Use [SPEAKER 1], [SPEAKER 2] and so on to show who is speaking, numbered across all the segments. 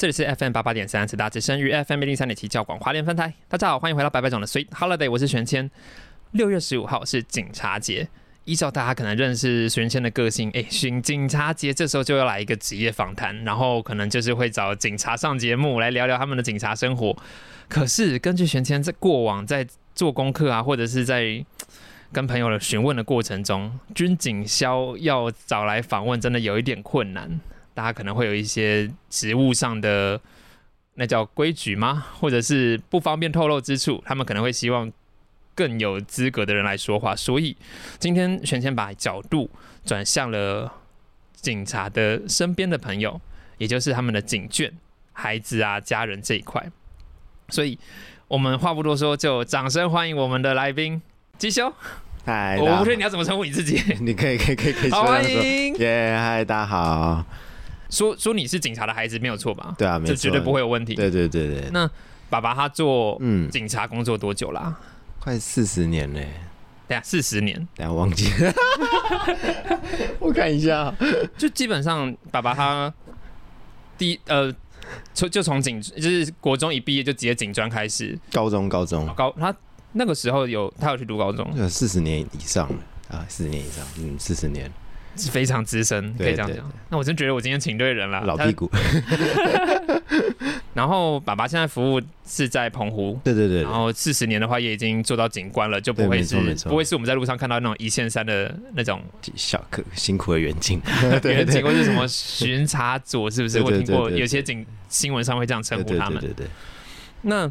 [SPEAKER 1] 这里是 FM 八八点三，此大之声与 FM 零三点七教广华联分台。大家好，欢迎回到白白总的 Sweet Holiday，我是玄谦。六月十五号是警察节，依照大家可能认识玄谦的个性，哎，巡警察节这时候就要来一个职业访谈，然后可能就是会找警察上节目来聊聊他们的警察生活。可是根据玄谦在过往在做功课啊，或者是在跟朋友的询问的过程中，军警消要找来访问，真的有一点困难。大家可能会有一些职务上的那叫规矩吗？或者是不方便透露之处，他们可能会希望更有资格的人来说话。所以今天选先把角度转向了警察的身边的朋友，也就是他们的警眷、孩子啊、家人这一块。所以我们话不多说，就掌声欢迎我们的来宾基修。
[SPEAKER 2] 嗨，
[SPEAKER 1] 我不确定你要怎么称呼你自己。
[SPEAKER 2] 你可以可以可以可以
[SPEAKER 1] 欢迎。
[SPEAKER 2] 耶，嗨，大家好。
[SPEAKER 1] 说说你是警察的孩子没有错吧？
[SPEAKER 2] 对啊，没错，
[SPEAKER 1] 这绝对不会有问题。
[SPEAKER 2] 对对对对，
[SPEAKER 1] 那爸爸他做
[SPEAKER 2] 嗯，
[SPEAKER 1] 警察工作多久啦、
[SPEAKER 2] 快四十年嘞，
[SPEAKER 1] 等下，四十年，
[SPEAKER 2] 等下忘记。了，我看一下。
[SPEAKER 1] 就基本上爸爸他第一呃，从就从警就是国中一毕业就直接警专开始。
[SPEAKER 2] 高中高中。
[SPEAKER 1] 高，他那个时候有他有去读高中，
[SPEAKER 2] 有四十年以上了。啊，四十年以上，嗯，四十年，
[SPEAKER 1] 是非常资深，可
[SPEAKER 2] 对对
[SPEAKER 1] 以这样讲。那我真觉得我今天请对人了，
[SPEAKER 2] 老屁。股。
[SPEAKER 1] 然后爸爸现在服务是在澎湖。
[SPEAKER 2] 对对对
[SPEAKER 1] 然后四十年的话，也已经做到警官了，就不
[SPEAKER 2] 对
[SPEAKER 1] 会是不会是我们在路上看到那种一线山的那种，
[SPEAKER 2] 小可辛苦的远近。对
[SPEAKER 1] 远警或是什么巡查组，是不是？
[SPEAKER 2] 对
[SPEAKER 1] 我听过有些警新闻上会这样称呼他们。
[SPEAKER 2] 对对对，
[SPEAKER 1] 那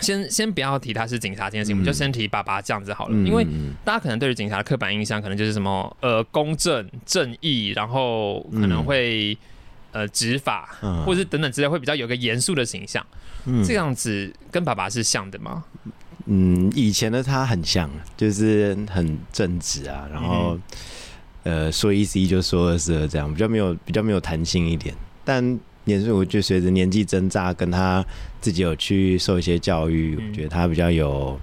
[SPEAKER 1] 先先不要提他是警察这件事情，我们就
[SPEAKER 2] 嗯
[SPEAKER 1] 先提爸爸这样子好了，
[SPEAKER 2] 嗯
[SPEAKER 1] 因为
[SPEAKER 2] 嗯
[SPEAKER 1] 大家可能对于警察的刻板印象，可能就是什么呃公正、正义，然后可能会、呃执法，
[SPEAKER 2] 嗯
[SPEAKER 1] 或者是等等之类，会比较有个严肃的形象。
[SPEAKER 2] 嗯
[SPEAKER 1] 这样子跟爸爸是像的吗？
[SPEAKER 2] 嗯，以前的他很像，就是很正直啊，然后、
[SPEAKER 1] 嗯
[SPEAKER 2] 呃说一是一就说二是二这样，比较没有比较没有弹性一点。但年岁我就随着年纪增长，跟他自己有去受一些教育，
[SPEAKER 1] 嗯
[SPEAKER 2] 我觉得他比较有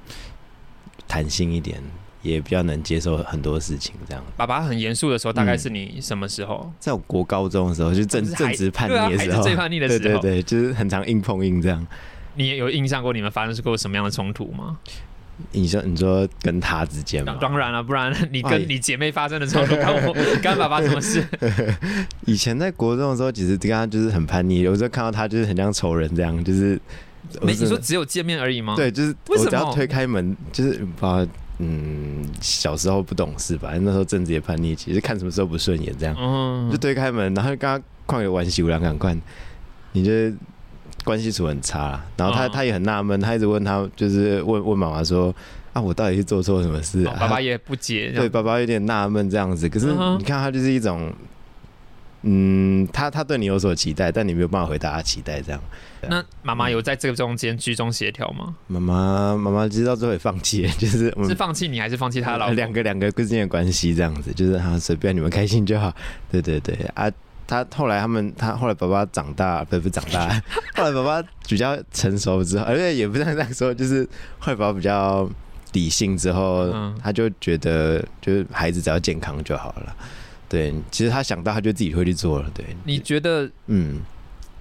[SPEAKER 2] 弹性一点，也比较能接受很多事情这样。
[SPEAKER 1] 爸爸很严肃的时候，大概
[SPEAKER 2] 嗯
[SPEAKER 1] 是你什么时候？
[SPEAKER 2] 在我国高中的时候，就正正值叛逆的时候，
[SPEAKER 1] 最叛逆的时候
[SPEAKER 2] 对对对，就是很常硬碰硬这样。
[SPEAKER 1] 你也有印象过你们发生过什么样的冲突吗？
[SPEAKER 2] 你说你说跟他之间吗
[SPEAKER 1] 当，然了，不然你
[SPEAKER 2] 哎
[SPEAKER 1] 跟你姐妹发生的冲突，干我干爸爸什么事？
[SPEAKER 2] 以前在国中的时候，其实跟他就是很叛逆，有时候看到他就是很像仇人这样，就是
[SPEAKER 1] 没，
[SPEAKER 2] 是
[SPEAKER 1] 你说只有见面而已吗？，
[SPEAKER 2] 对，就是
[SPEAKER 1] 为什么
[SPEAKER 2] 我只要推开门，就是不知道，嗯，小时候不懂事吧，那时候正值也叛逆期，就看什么时候不顺眼这样，
[SPEAKER 1] 嗯。
[SPEAKER 2] 就，推开门，然后就跟他旷有玩喜无两赶快，你觉得关系处很差啦，然后他、
[SPEAKER 1] 嗯。
[SPEAKER 2] 他也很纳闷，他一直问他，就是问问妈妈说啊，我到底是做错什么事啊？
[SPEAKER 1] 哦爸爸也不解，
[SPEAKER 2] 对，爸爸有点纳闷这样子，可是你看他就是一种，嗯，他他对你有所期待，但你没有办法回答他期待，这样。
[SPEAKER 1] 那妈妈有在这个中间居中协调吗？
[SPEAKER 2] 妈妈妈妈知道之后也放弃了，就是
[SPEAKER 1] 是放弃你还是放弃他老？
[SPEAKER 2] 两个两个之间的关系这样子，就是啊随便你们开心就好。对对对啊，他后来他们他后来爸爸长大，不是不是长大，后来爸爸比较成熟之后，而且也不是这样说，就是后来爸爸比较理性之后，
[SPEAKER 1] 嗯
[SPEAKER 2] 他就觉得就是孩子只要健康就好了。对，其实他想到他就自己会去做了。对，
[SPEAKER 1] 你觉得
[SPEAKER 2] 嗯，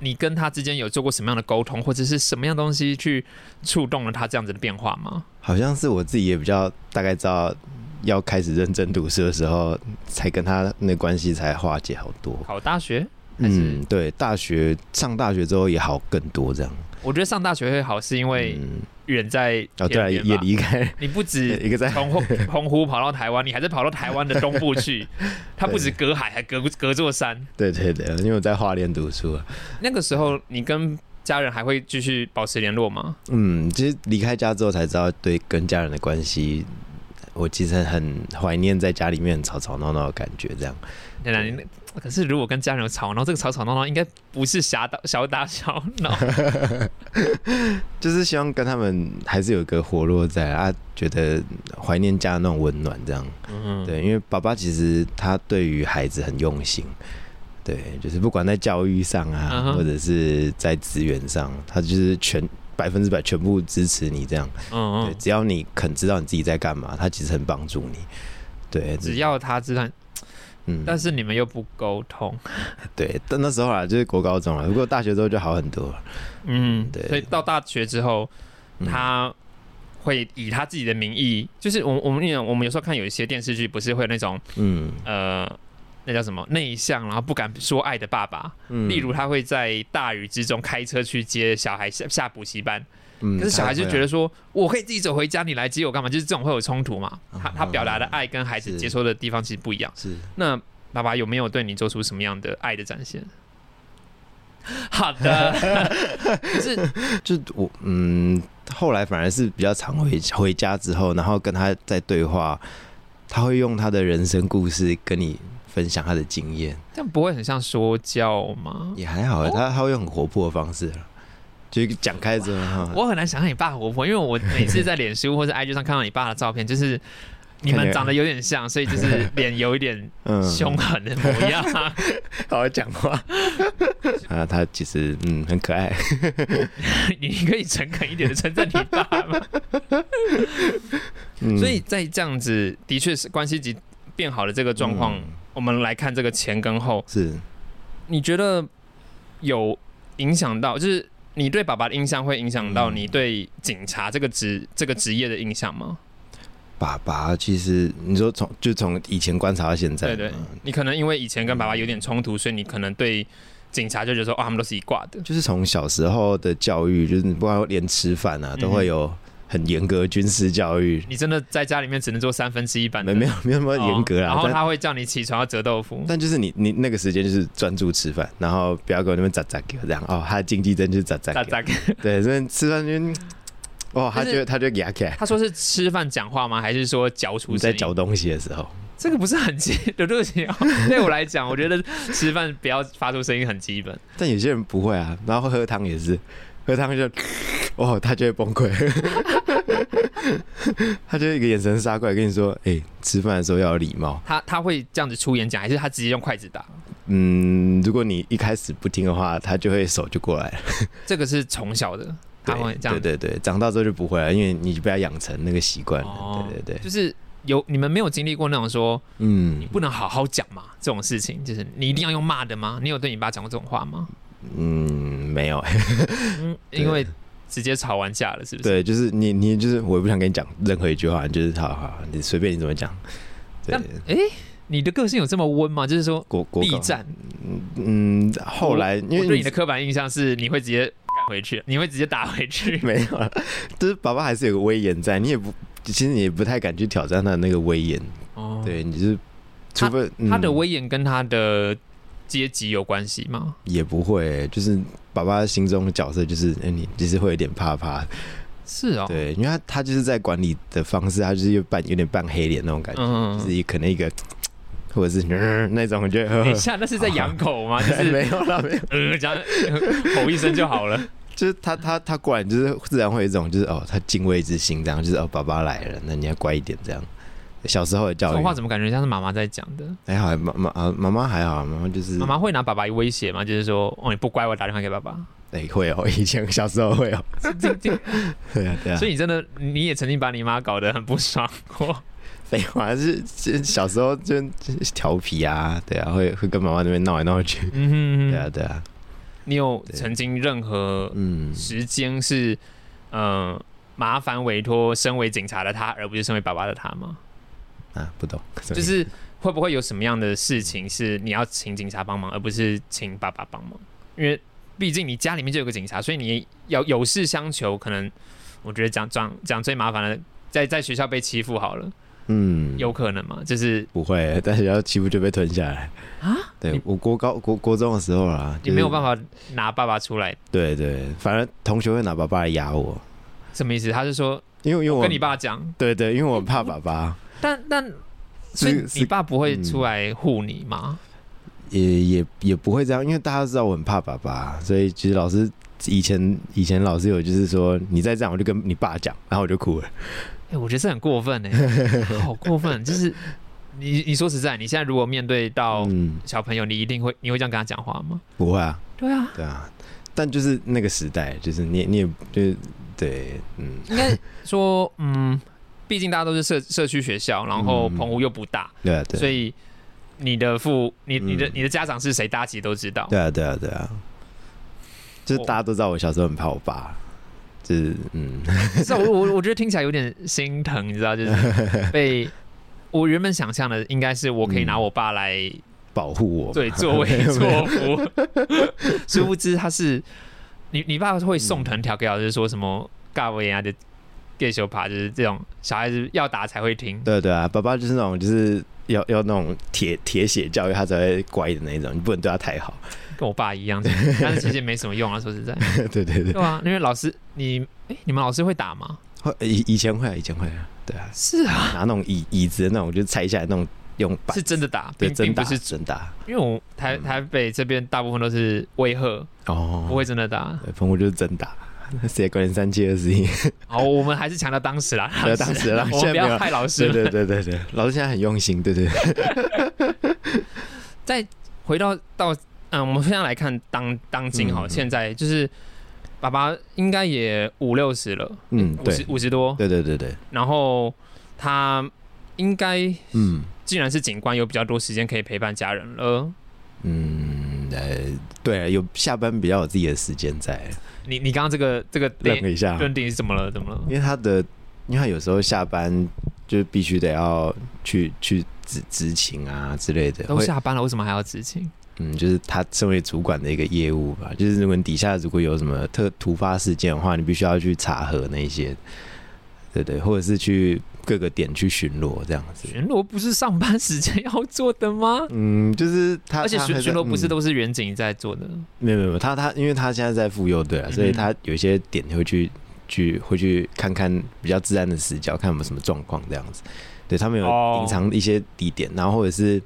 [SPEAKER 1] 你跟他之间有做过什么样的沟通，或者是什么样东西去触动了他这样子的变化吗？
[SPEAKER 2] 好像是我自己也比较大概知道要开始认真读书的时候，才跟他那关系才化解好多。
[SPEAKER 1] 考大学，
[SPEAKER 2] 嗯，对，大学上大学之后也好更多这样。
[SPEAKER 1] 我觉得上大学会好，是因为
[SPEAKER 2] 嗯，
[SPEAKER 1] 远在
[SPEAKER 2] 哦，对啊，也离开
[SPEAKER 1] 你不止
[SPEAKER 2] 一个在
[SPEAKER 1] 澎湖澎湖跑到台湾，你还是跑到台湾的东部去，它不止隔海，还隔隔座山。
[SPEAKER 2] 对对对，因为我在花莲读书啊。
[SPEAKER 1] 那个时候，你跟家人还会继续保持联络吗？
[SPEAKER 2] 嗯，其实离开家之后才知道，对跟家人的关系，我其实很怀念在家里面吵吵闹闹的感觉。这样，
[SPEAKER 1] 可是如果跟家人有吵闹，这个吵吵闹闹应该不是小打小打小闹。
[SPEAKER 2] 就是希望跟他们还是有一个活络在啊，觉得怀念家的那种温暖。这样，
[SPEAKER 1] 嗯，
[SPEAKER 2] 对，因为爸爸其实他对于孩子很用心。对，就是不管在教育上啊，
[SPEAKER 1] 嗯
[SPEAKER 2] 或者是在资源上，他就是全百分之百全部支持你这样。对，
[SPEAKER 1] 嗯嗯，
[SPEAKER 2] 只要你肯知道你自己在干嘛，他其实很帮助你。对，
[SPEAKER 1] 只要他知道，
[SPEAKER 2] 嗯，
[SPEAKER 1] 但是你们又不沟通，
[SPEAKER 2] 对，但那时候啊，就是国高中了，不过大学之后就好很多了。
[SPEAKER 1] 嗯，
[SPEAKER 2] 对
[SPEAKER 1] 所以到大学之后，
[SPEAKER 2] 嗯
[SPEAKER 1] 他会以他自己的名义，就是我我们那种我们有时候看有一些电视剧，不是会有那种
[SPEAKER 2] 嗯
[SPEAKER 1] 呃。那叫什么内向，然后不敢说爱的爸爸。
[SPEAKER 2] 嗯
[SPEAKER 1] 例如，他会在大雨之中开车去接小孩下下补习班，
[SPEAKER 2] 嗯
[SPEAKER 1] 可是小孩就觉得
[SPEAKER 2] 得，
[SPEAKER 1] 说，我可以自己走回家，你来接我干嘛？就是这种会有冲突嘛。他他表达的爱跟孩子接收的地方其实不一样。
[SPEAKER 2] 是
[SPEAKER 1] 那爸爸有没有对你做出什么样的爱的展现？好的，可是
[SPEAKER 2] 就我嗯，后来反而是比较常回回家之后，然后跟他在对话，他会用他的人生故事跟你分享他的经验，
[SPEAKER 1] 这样不会很像说教吗？
[SPEAKER 2] 也还好，他他会用很活泼的方式，就讲开之后哈，
[SPEAKER 1] 我很难想象你爸活泼，因为我每次在脸书或者 IG 上看到你爸的照片，就是你们长得有点像，所以就是脸有一点
[SPEAKER 2] 嗯。
[SPEAKER 1] 凶狠的模样。
[SPEAKER 2] 好好讲话。啊，他其实嗯很可爱，
[SPEAKER 1] 你可以诚恳一点的称赞你爸吗？
[SPEAKER 2] 嗯。
[SPEAKER 1] 所以在这样子的确是关系级变好的这个状况，
[SPEAKER 2] 嗯。
[SPEAKER 1] 我们来看这个前跟后，
[SPEAKER 2] 是。
[SPEAKER 1] 你觉得有影响到，就是你对爸爸的印象会影响到
[SPEAKER 2] 嗯
[SPEAKER 1] 你对警察这个职这个职业的印象吗？
[SPEAKER 2] 爸爸，其实你说从就从以前观察到现在，
[SPEAKER 1] 对对
[SPEAKER 2] 嗯，
[SPEAKER 1] 你可能因为以前跟爸爸有点冲突，所以你可能对警察就觉得说，哦，他们都是一挂的。
[SPEAKER 2] 就是从小时候的教育，就是你不管连吃饭啊，都
[SPEAKER 1] 嗯
[SPEAKER 2] 会有很严格的军事教育，
[SPEAKER 1] 你真的在家里面只能做三分之一版的，
[SPEAKER 2] 没没有没有那么严格啦，
[SPEAKER 1] 哦然后他会叫你起床要折豆腐。
[SPEAKER 2] 但就是你你那个时间就是专注吃饭，然后不要给我那边咋咋给我这样哦，他的禁忌症就是咋咋给？对，所以吃饭就哦，他
[SPEAKER 1] 但
[SPEAKER 2] 就是他就牙起来，
[SPEAKER 1] 他说是吃饭讲话吗？还是说嚼出声？
[SPEAKER 2] 在嚼东西的时候，
[SPEAKER 1] 这个不是很基的对不起哦。对我来讲，我觉得吃饭不要发出声音很基本。
[SPEAKER 2] 但有些人不会啊，然后喝汤也是，喝汤就哦，他就会崩溃，他就一个眼神杀过来跟你说，哎、吃饭的时候要有礼貌。
[SPEAKER 1] 他他会这样子出演讲，还是他直接用筷子打？
[SPEAKER 2] 嗯，如果你一开始不听的话，他就会手就过来了。
[SPEAKER 1] 这个是从小的，他会这样。
[SPEAKER 2] 对对对，长大之后就不会了，因为你就被他养成那个习惯了。
[SPEAKER 1] 哦
[SPEAKER 2] 对对对，
[SPEAKER 1] 就是有你们没有经历过那种说
[SPEAKER 2] 嗯
[SPEAKER 1] 你不能好好讲嘛这种事情，就是你一定要用骂的吗？你有对你爸讲过这种话吗？
[SPEAKER 2] 嗯，没有，
[SPEAKER 1] 嗯，因为 直接吵完架了，是不是？
[SPEAKER 2] 对，就是你你就是我也不想跟你讲任何一句话，你就是好好，你随便你怎么讲。对
[SPEAKER 1] 但，诶，你的个性有这么温吗？就是说
[SPEAKER 2] 国国
[SPEAKER 1] 战。
[SPEAKER 2] 嗯，后来因为
[SPEAKER 1] 对你的刻板印象是你会直接赶回去，你会直接打回去。
[SPEAKER 2] 没有了，就是爸爸还是有个威严在，你也不，其实你也不太敢去挑战他的那个威严。
[SPEAKER 1] 哦，
[SPEAKER 2] 对，你就是除非
[SPEAKER 1] 他的
[SPEAKER 2] 嗯
[SPEAKER 1] 威严跟他的阶级有关系吗？
[SPEAKER 2] 也不会，就是爸爸心中的角色就是，哎、你其实会有点怕怕。
[SPEAKER 1] 是哦，
[SPEAKER 2] 对，因为他他就是在管理的方式，他就是又扮有点扮黑脸那种感觉，
[SPEAKER 1] 嗯，
[SPEAKER 2] 就是可能一个或者是、呃、那种，我觉得
[SPEAKER 1] 等一下，那是在养狗吗？就是
[SPEAKER 2] 没有啦，没有，
[SPEAKER 1] 呃，这样吼一声就好了。
[SPEAKER 2] 就是他他他过来就是自然会有一种就是哦，他敬畏之心，这样就是哦，爸爸来了，那你要乖一点这样。小时候的教育
[SPEAKER 1] 这种话怎么感觉像是妈妈在讲的？
[SPEAKER 2] 还好，妈妈啊妈妈还好，妈妈就是
[SPEAKER 1] 妈妈会拿爸爸威胁吗？就是说，哦，你不乖，我打电话给爸爸。
[SPEAKER 2] 哎、会哦，以前小时候会哦，
[SPEAKER 1] 这这
[SPEAKER 2] 对啊对啊，
[SPEAKER 1] 所以你真的，你也曾经把你妈搞得很不爽过。
[SPEAKER 2] 废话是是小时候就就是调皮啊，对啊，会会跟妈妈那边闹来闹去，
[SPEAKER 1] 嗯哼
[SPEAKER 2] 对啊对啊，
[SPEAKER 1] 你有曾经任何
[SPEAKER 2] 嗯，
[SPEAKER 1] 时间是，嗯、麻烦委托身为警察的他，而不是身为爸爸的他吗？
[SPEAKER 2] 啊不懂，
[SPEAKER 1] 就是会不会有什么样的事情是你要请警察帮忙，而不是请爸爸帮忙？因为毕竟你家里面就有个警察，所以你要有事相求。可能我觉得讲讲讲最麻烦的，在在学校被欺负好了，
[SPEAKER 2] 嗯，
[SPEAKER 1] 有可能吗？就是
[SPEAKER 2] 不会，但是要欺负就被吞下来。
[SPEAKER 1] 啊，
[SPEAKER 2] 对我国高国国中的时候啦，
[SPEAKER 1] 你没有办
[SPEAKER 2] 法。
[SPEAKER 1] 拿爸爸出来，
[SPEAKER 2] 对对，反正同学会拿爸爸来压我，
[SPEAKER 1] 什么意思？他是说
[SPEAKER 2] 因为因为我
[SPEAKER 1] 跟你爸讲，
[SPEAKER 2] 对对，因为我怕爸爸，
[SPEAKER 1] 但但所以
[SPEAKER 2] 是是
[SPEAKER 1] 你爸不会
[SPEAKER 2] 嗯
[SPEAKER 1] 出来护你吗？
[SPEAKER 2] 也也也不会这样，因为大家都知道我很怕爸爸，所以其实老师以前以前老师有就是说你再这样我就跟你爸讲，然后我就哭了。
[SPEAKER 1] 哎、我觉得这很过分哎、好过分！就是你你说实在，你现在如果面对到
[SPEAKER 2] 嗯，
[SPEAKER 1] 小朋友，你一定会你会这样跟他讲话吗？
[SPEAKER 2] 不会啊，
[SPEAKER 1] 对啊，
[SPEAKER 2] 对啊，但就是那个时代，就是你你也就是对，嗯，
[SPEAKER 1] 应该说，嗯，毕竟大家都是社社区学校，然后
[SPEAKER 2] 嗯。
[SPEAKER 1] 澎湖又不大，
[SPEAKER 2] 对啊对。啊，
[SPEAKER 1] 所以你的父你你的
[SPEAKER 2] 嗯
[SPEAKER 1] 你的家长是谁，大家其实都知道。
[SPEAKER 2] 对啊对啊对啊，就是大家都知道我小时候很怕我爸，就是嗯，
[SPEAKER 1] 我我我觉得听起来有点心疼，你知道，就是 被我原本想象的应该是我可以拿我爸来
[SPEAKER 2] 保护我，
[SPEAKER 1] 对作威作福，殊不知他是你你爸会送藤条给老师说什么尬维啊的 gay 手爬，就是这种小孩子要打才会听。
[SPEAKER 2] 对对啊，爸爸就是那种就是要要那种铁铁血教育他才会乖的那一种，你不能对他太好。
[SPEAKER 1] 跟我爸一样，但是其实也没什么用啊。说实在，
[SPEAKER 2] 对对对，
[SPEAKER 1] 对啊，因为老师你哎、你们老师会打吗？
[SPEAKER 2] 会以以前会啊，以前会啊，对啊，
[SPEAKER 1] 是啊，
[SPEAKER 2] 拿那种椅椅子的那种，就拆下来那种用板
[SPEAKER 1] 是真的打，
[SPEAKER 2] 对真打
[SPEAKER 1] 并并不是，
[SPEAKER 2] 真打
[SPEAKER 1] 因为我台台北这边大部分都是威吓，
[SPEAKER 2] 哦，
[SPEAKER 1] 不会真的打。
[SPEAKER 2] 对，澎湖就是真打，谁管你三七二十一？
[SPEAKER 1] 好，我们还是强调当时啦，
[SPEAKER 2] 对当时啦
[SPEAKER 1] 我们不要害老师。
[SPEAKER 2] 对。对对对对，老师现在很用心，对对。对，
[SPEAKER 1] 再回到到嗯，我们现在来看当当今哈，
[SPEAKER 2] 嗯。
[SPEAKER 1] 现在就是爸爸应该也五六十了，
[SPEAKER 2] 嗯
[SPEAKER 1] 五十
[SPEAKER 2] 对。
[SPEAKER 1] 五十多，
[SPEAKER 2] 对对对对，
[SPEAKER 1] 然后他应该
[SPEAKER 2] 嗯。
[SPEAKER 1] 既然是警官，有比较多时间可以陪伴家人了。
[SPEAKER 2] 嗯，呃，对啊，有下班比较有自己的时间在，
[SPEAKER 1] 你你刚刚这个这个
[SPEAKER 2] 愣了一下，
[SPEAKER 1] 认定是怎么了？怎么了？
[SPEAKER 2] 因为他的，因为他有时候下班就必须得要去去执执勤啊之类的，会
[SPEAKER 1] 都下班了，为什么还要执勤？
[SPEAKER 2] 嗯，就是他身为主管的一个业务吧，就是如果你底下如果有什么特突发事件的话，你必须要去查核那些，对对，或者是去各个点去巡逻这样子。
[SPEAKER 1] 巡逻不是上班时间要做的吗？
[SPEAKER 2] 嗯，就是他，
[SPEAKER 1] 而且巡巡逻不是
[SPEAKER 2] 嗯。
[SPEAKER 1] 都是远景在做的，
[SPEAKER 2] 没有没有没有他他，因为他现在在妇幼队啊，所以
[SPEAKER 1] 嗯
[SPEAKER 2] 他有一些点会去去会去看看比较自然的死角，看有没有什么状况这样子。对他们有
[SPEAKER 1] 哦。
[SPEAKER 2] 隐藏一些地点，然后或者是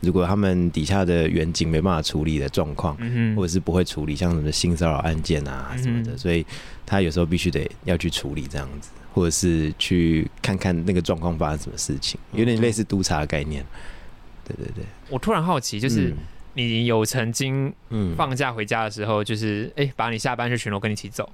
[SPEAKER 2] 如果他们底下的远景没办法处理的状况，
[SPEAKER 1] 嗯，
[SPEAKER 2] 或者是不会处理，像什么性骚扰案件啊什么的，
[SPEAKER 1] 嗯
[SPEAKER 2] 所以他有时候必须得要去处理这样子，或者是去看看那个状况发生什么事情，有点类似督察的概念。对对对，
[SPEAKER 1] 我突然好奇，就是你有曾经
[SPEAKER 2] 嗯
[SPEAKER 1] 放假回家的时候，就是哎、把你下班去巡逻跟你一起走，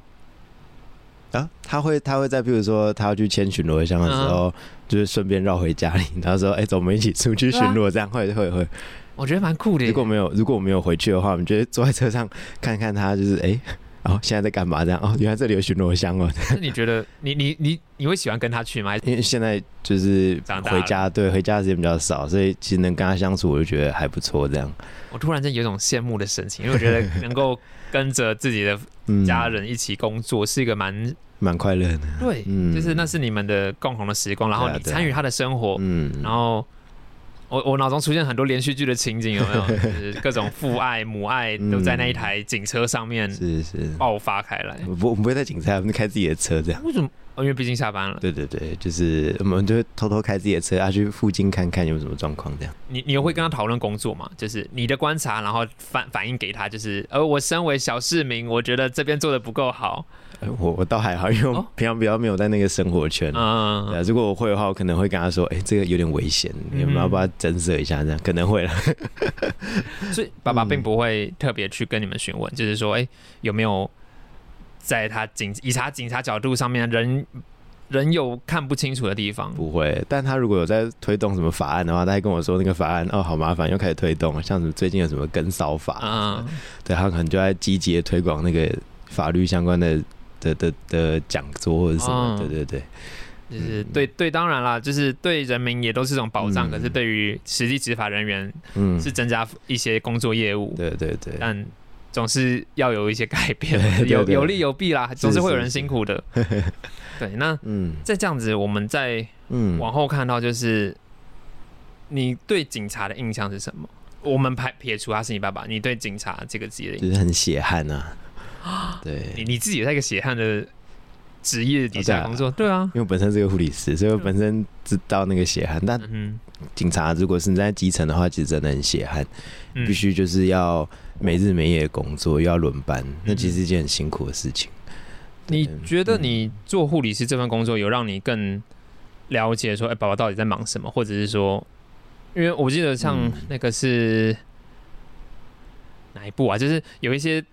[SPEAKER 2] 啊，他会他会在比如说他要去签巡逻箱的时
[SPEAKER 1] 嗯
[SPEAKER 2] 候，就是顺便绕回家里，他说：“哎、走，我们一起出去巡逻。”这样会会会。
[SPEAKER 1] 我觉得蛮酷的。
[SPEAKER 2] 如果没有如果我没有回去的话，我们就会坐在车上看看他，就是哎。然后现在在干嘛？这样哦，原来这里有巡逻箱哦。
[SPEAKER 1] 那你觉得 你你你你会喜欢跟他去吗？
[SPEAKER 2] 因为现在就是回家，对回家的时间比较少，所以其实能跟他相处，我就觉得还不错。这样，
[SPEAKER 1] 我突然间有一种羡慕的神情，因为我觉得能够跟着自己的
[SPEAKER 2] 嗯，
[SPEAKER 1] 家人一起工作是一个蛮
[SPEAKER 2] 蛮快乐的。
[SPEAKER 1] 对，
[SPEAKER 2] 嗯
[SPEAKER 1] 就是那是你们的共同的时光，然后你参与他的生活，
[SPEAKER 2] 嗯，
[SPEAKER 1] 然后我我脑中出现很多连续剧的情景，有没有？就是各种父爱母爱都在那一台警车上面
[SPEAKER 2] 是是，
[SPEAKER 1] 爆发开来。
[SPEAKER 2] 我不我们不会在警车，我们开自己的车这样。
[SPEAKER 1] 为什么？哦因为毕竟下班了，
[SPEAKER 2] 对对对，就是我们就会偷偷开自己的车，要去附近看看有什么状况这样。
[SPEAKER 1] 你你有会跟他讨论工作吗？就是你的观察，然后反反映给他，就是呃，我身为小市民，我觉得这边做的不够好，
[SPEAKER 2] 呃我我倒还好，因为平常比较没有在那个生活圈。啊，如果我会的话，我可能会跟他说：“哎、这个有点危险，你
[SPEAKER 1] 嗯
[SPEAKER 2] 们要不要增设一下？”这样可能会了。
[SPEAKER 1] 所以爸爸
[SPEAKER 2] 嗯
[SPEAKER 1] 并不会特别去跟你们询问，就是说，哎、有没有在他警以他警察角度上面人人有看不清楚的地方？
[SPEAKER 2] 不会，但他如果有在推动什么法案的话，他还跟我说那个法案哦好麻烦，又开始推动了，像什么最近有什么跟骚法，
[SPEAKER 1] 嗯，
[SPEAKER 2] 对他可能就在积极的推广那个法律相关的的的的讲座或者什么，
[SPEAKER 1] 嗯。
[SPEAKER 2] 对对对，
[SPEAKER 1] 就是对对，当然啦，就是对人民也都是一种保障，
[SPEAKER 2] 嗯。
[SPEAKER 1] 可是对于实际执法人员
[SPEAKER 2] 嗯，
[SPEAKER 1] 是增加一些工作业务，
[SPEAKER 2] 对对对，
[SPEAKER 1] 但总是要有一些改变，
[SPEAKER 2] 对对对。
[SPEAKER 1] 有有利有弊啦，总是会有人辛苦的。对，那
[SPEAKER 2] 嗯。
[SPEAKER 1] 再这样子，我们再
[SPEAKER 2] 嗯，
[SPEAKER 1] 往后看到，就是你对警察的印象是什么？我们排撇除他是你爸爸，你对警察这个职业
[SPEAKER 2] 就是很血汗呐、对，
[SPEAKER 1] 你你自己也在一个血汗的职业底下工作，对啊，
[SPEAKER 2] 因为我本身是个护理师，所以我本身知道那个血汗。但
[SPEAKER 1] 嗯
[SPEAKER 2] 警察如果是你在基层的话，其实真的很血汗，必须就是要没日没夜工作，又要轮班，那其实是一件很辛苦的事情。
[SPEAKER 1] 你觉得你做护理师这份工作有让你更了解说，哎、宝宝到底在忙什么，或者是说，因为我记得像
[SPEAKER 2] 嗯。
[SPEAKER 1] 那个是哪一部啊？就是有一些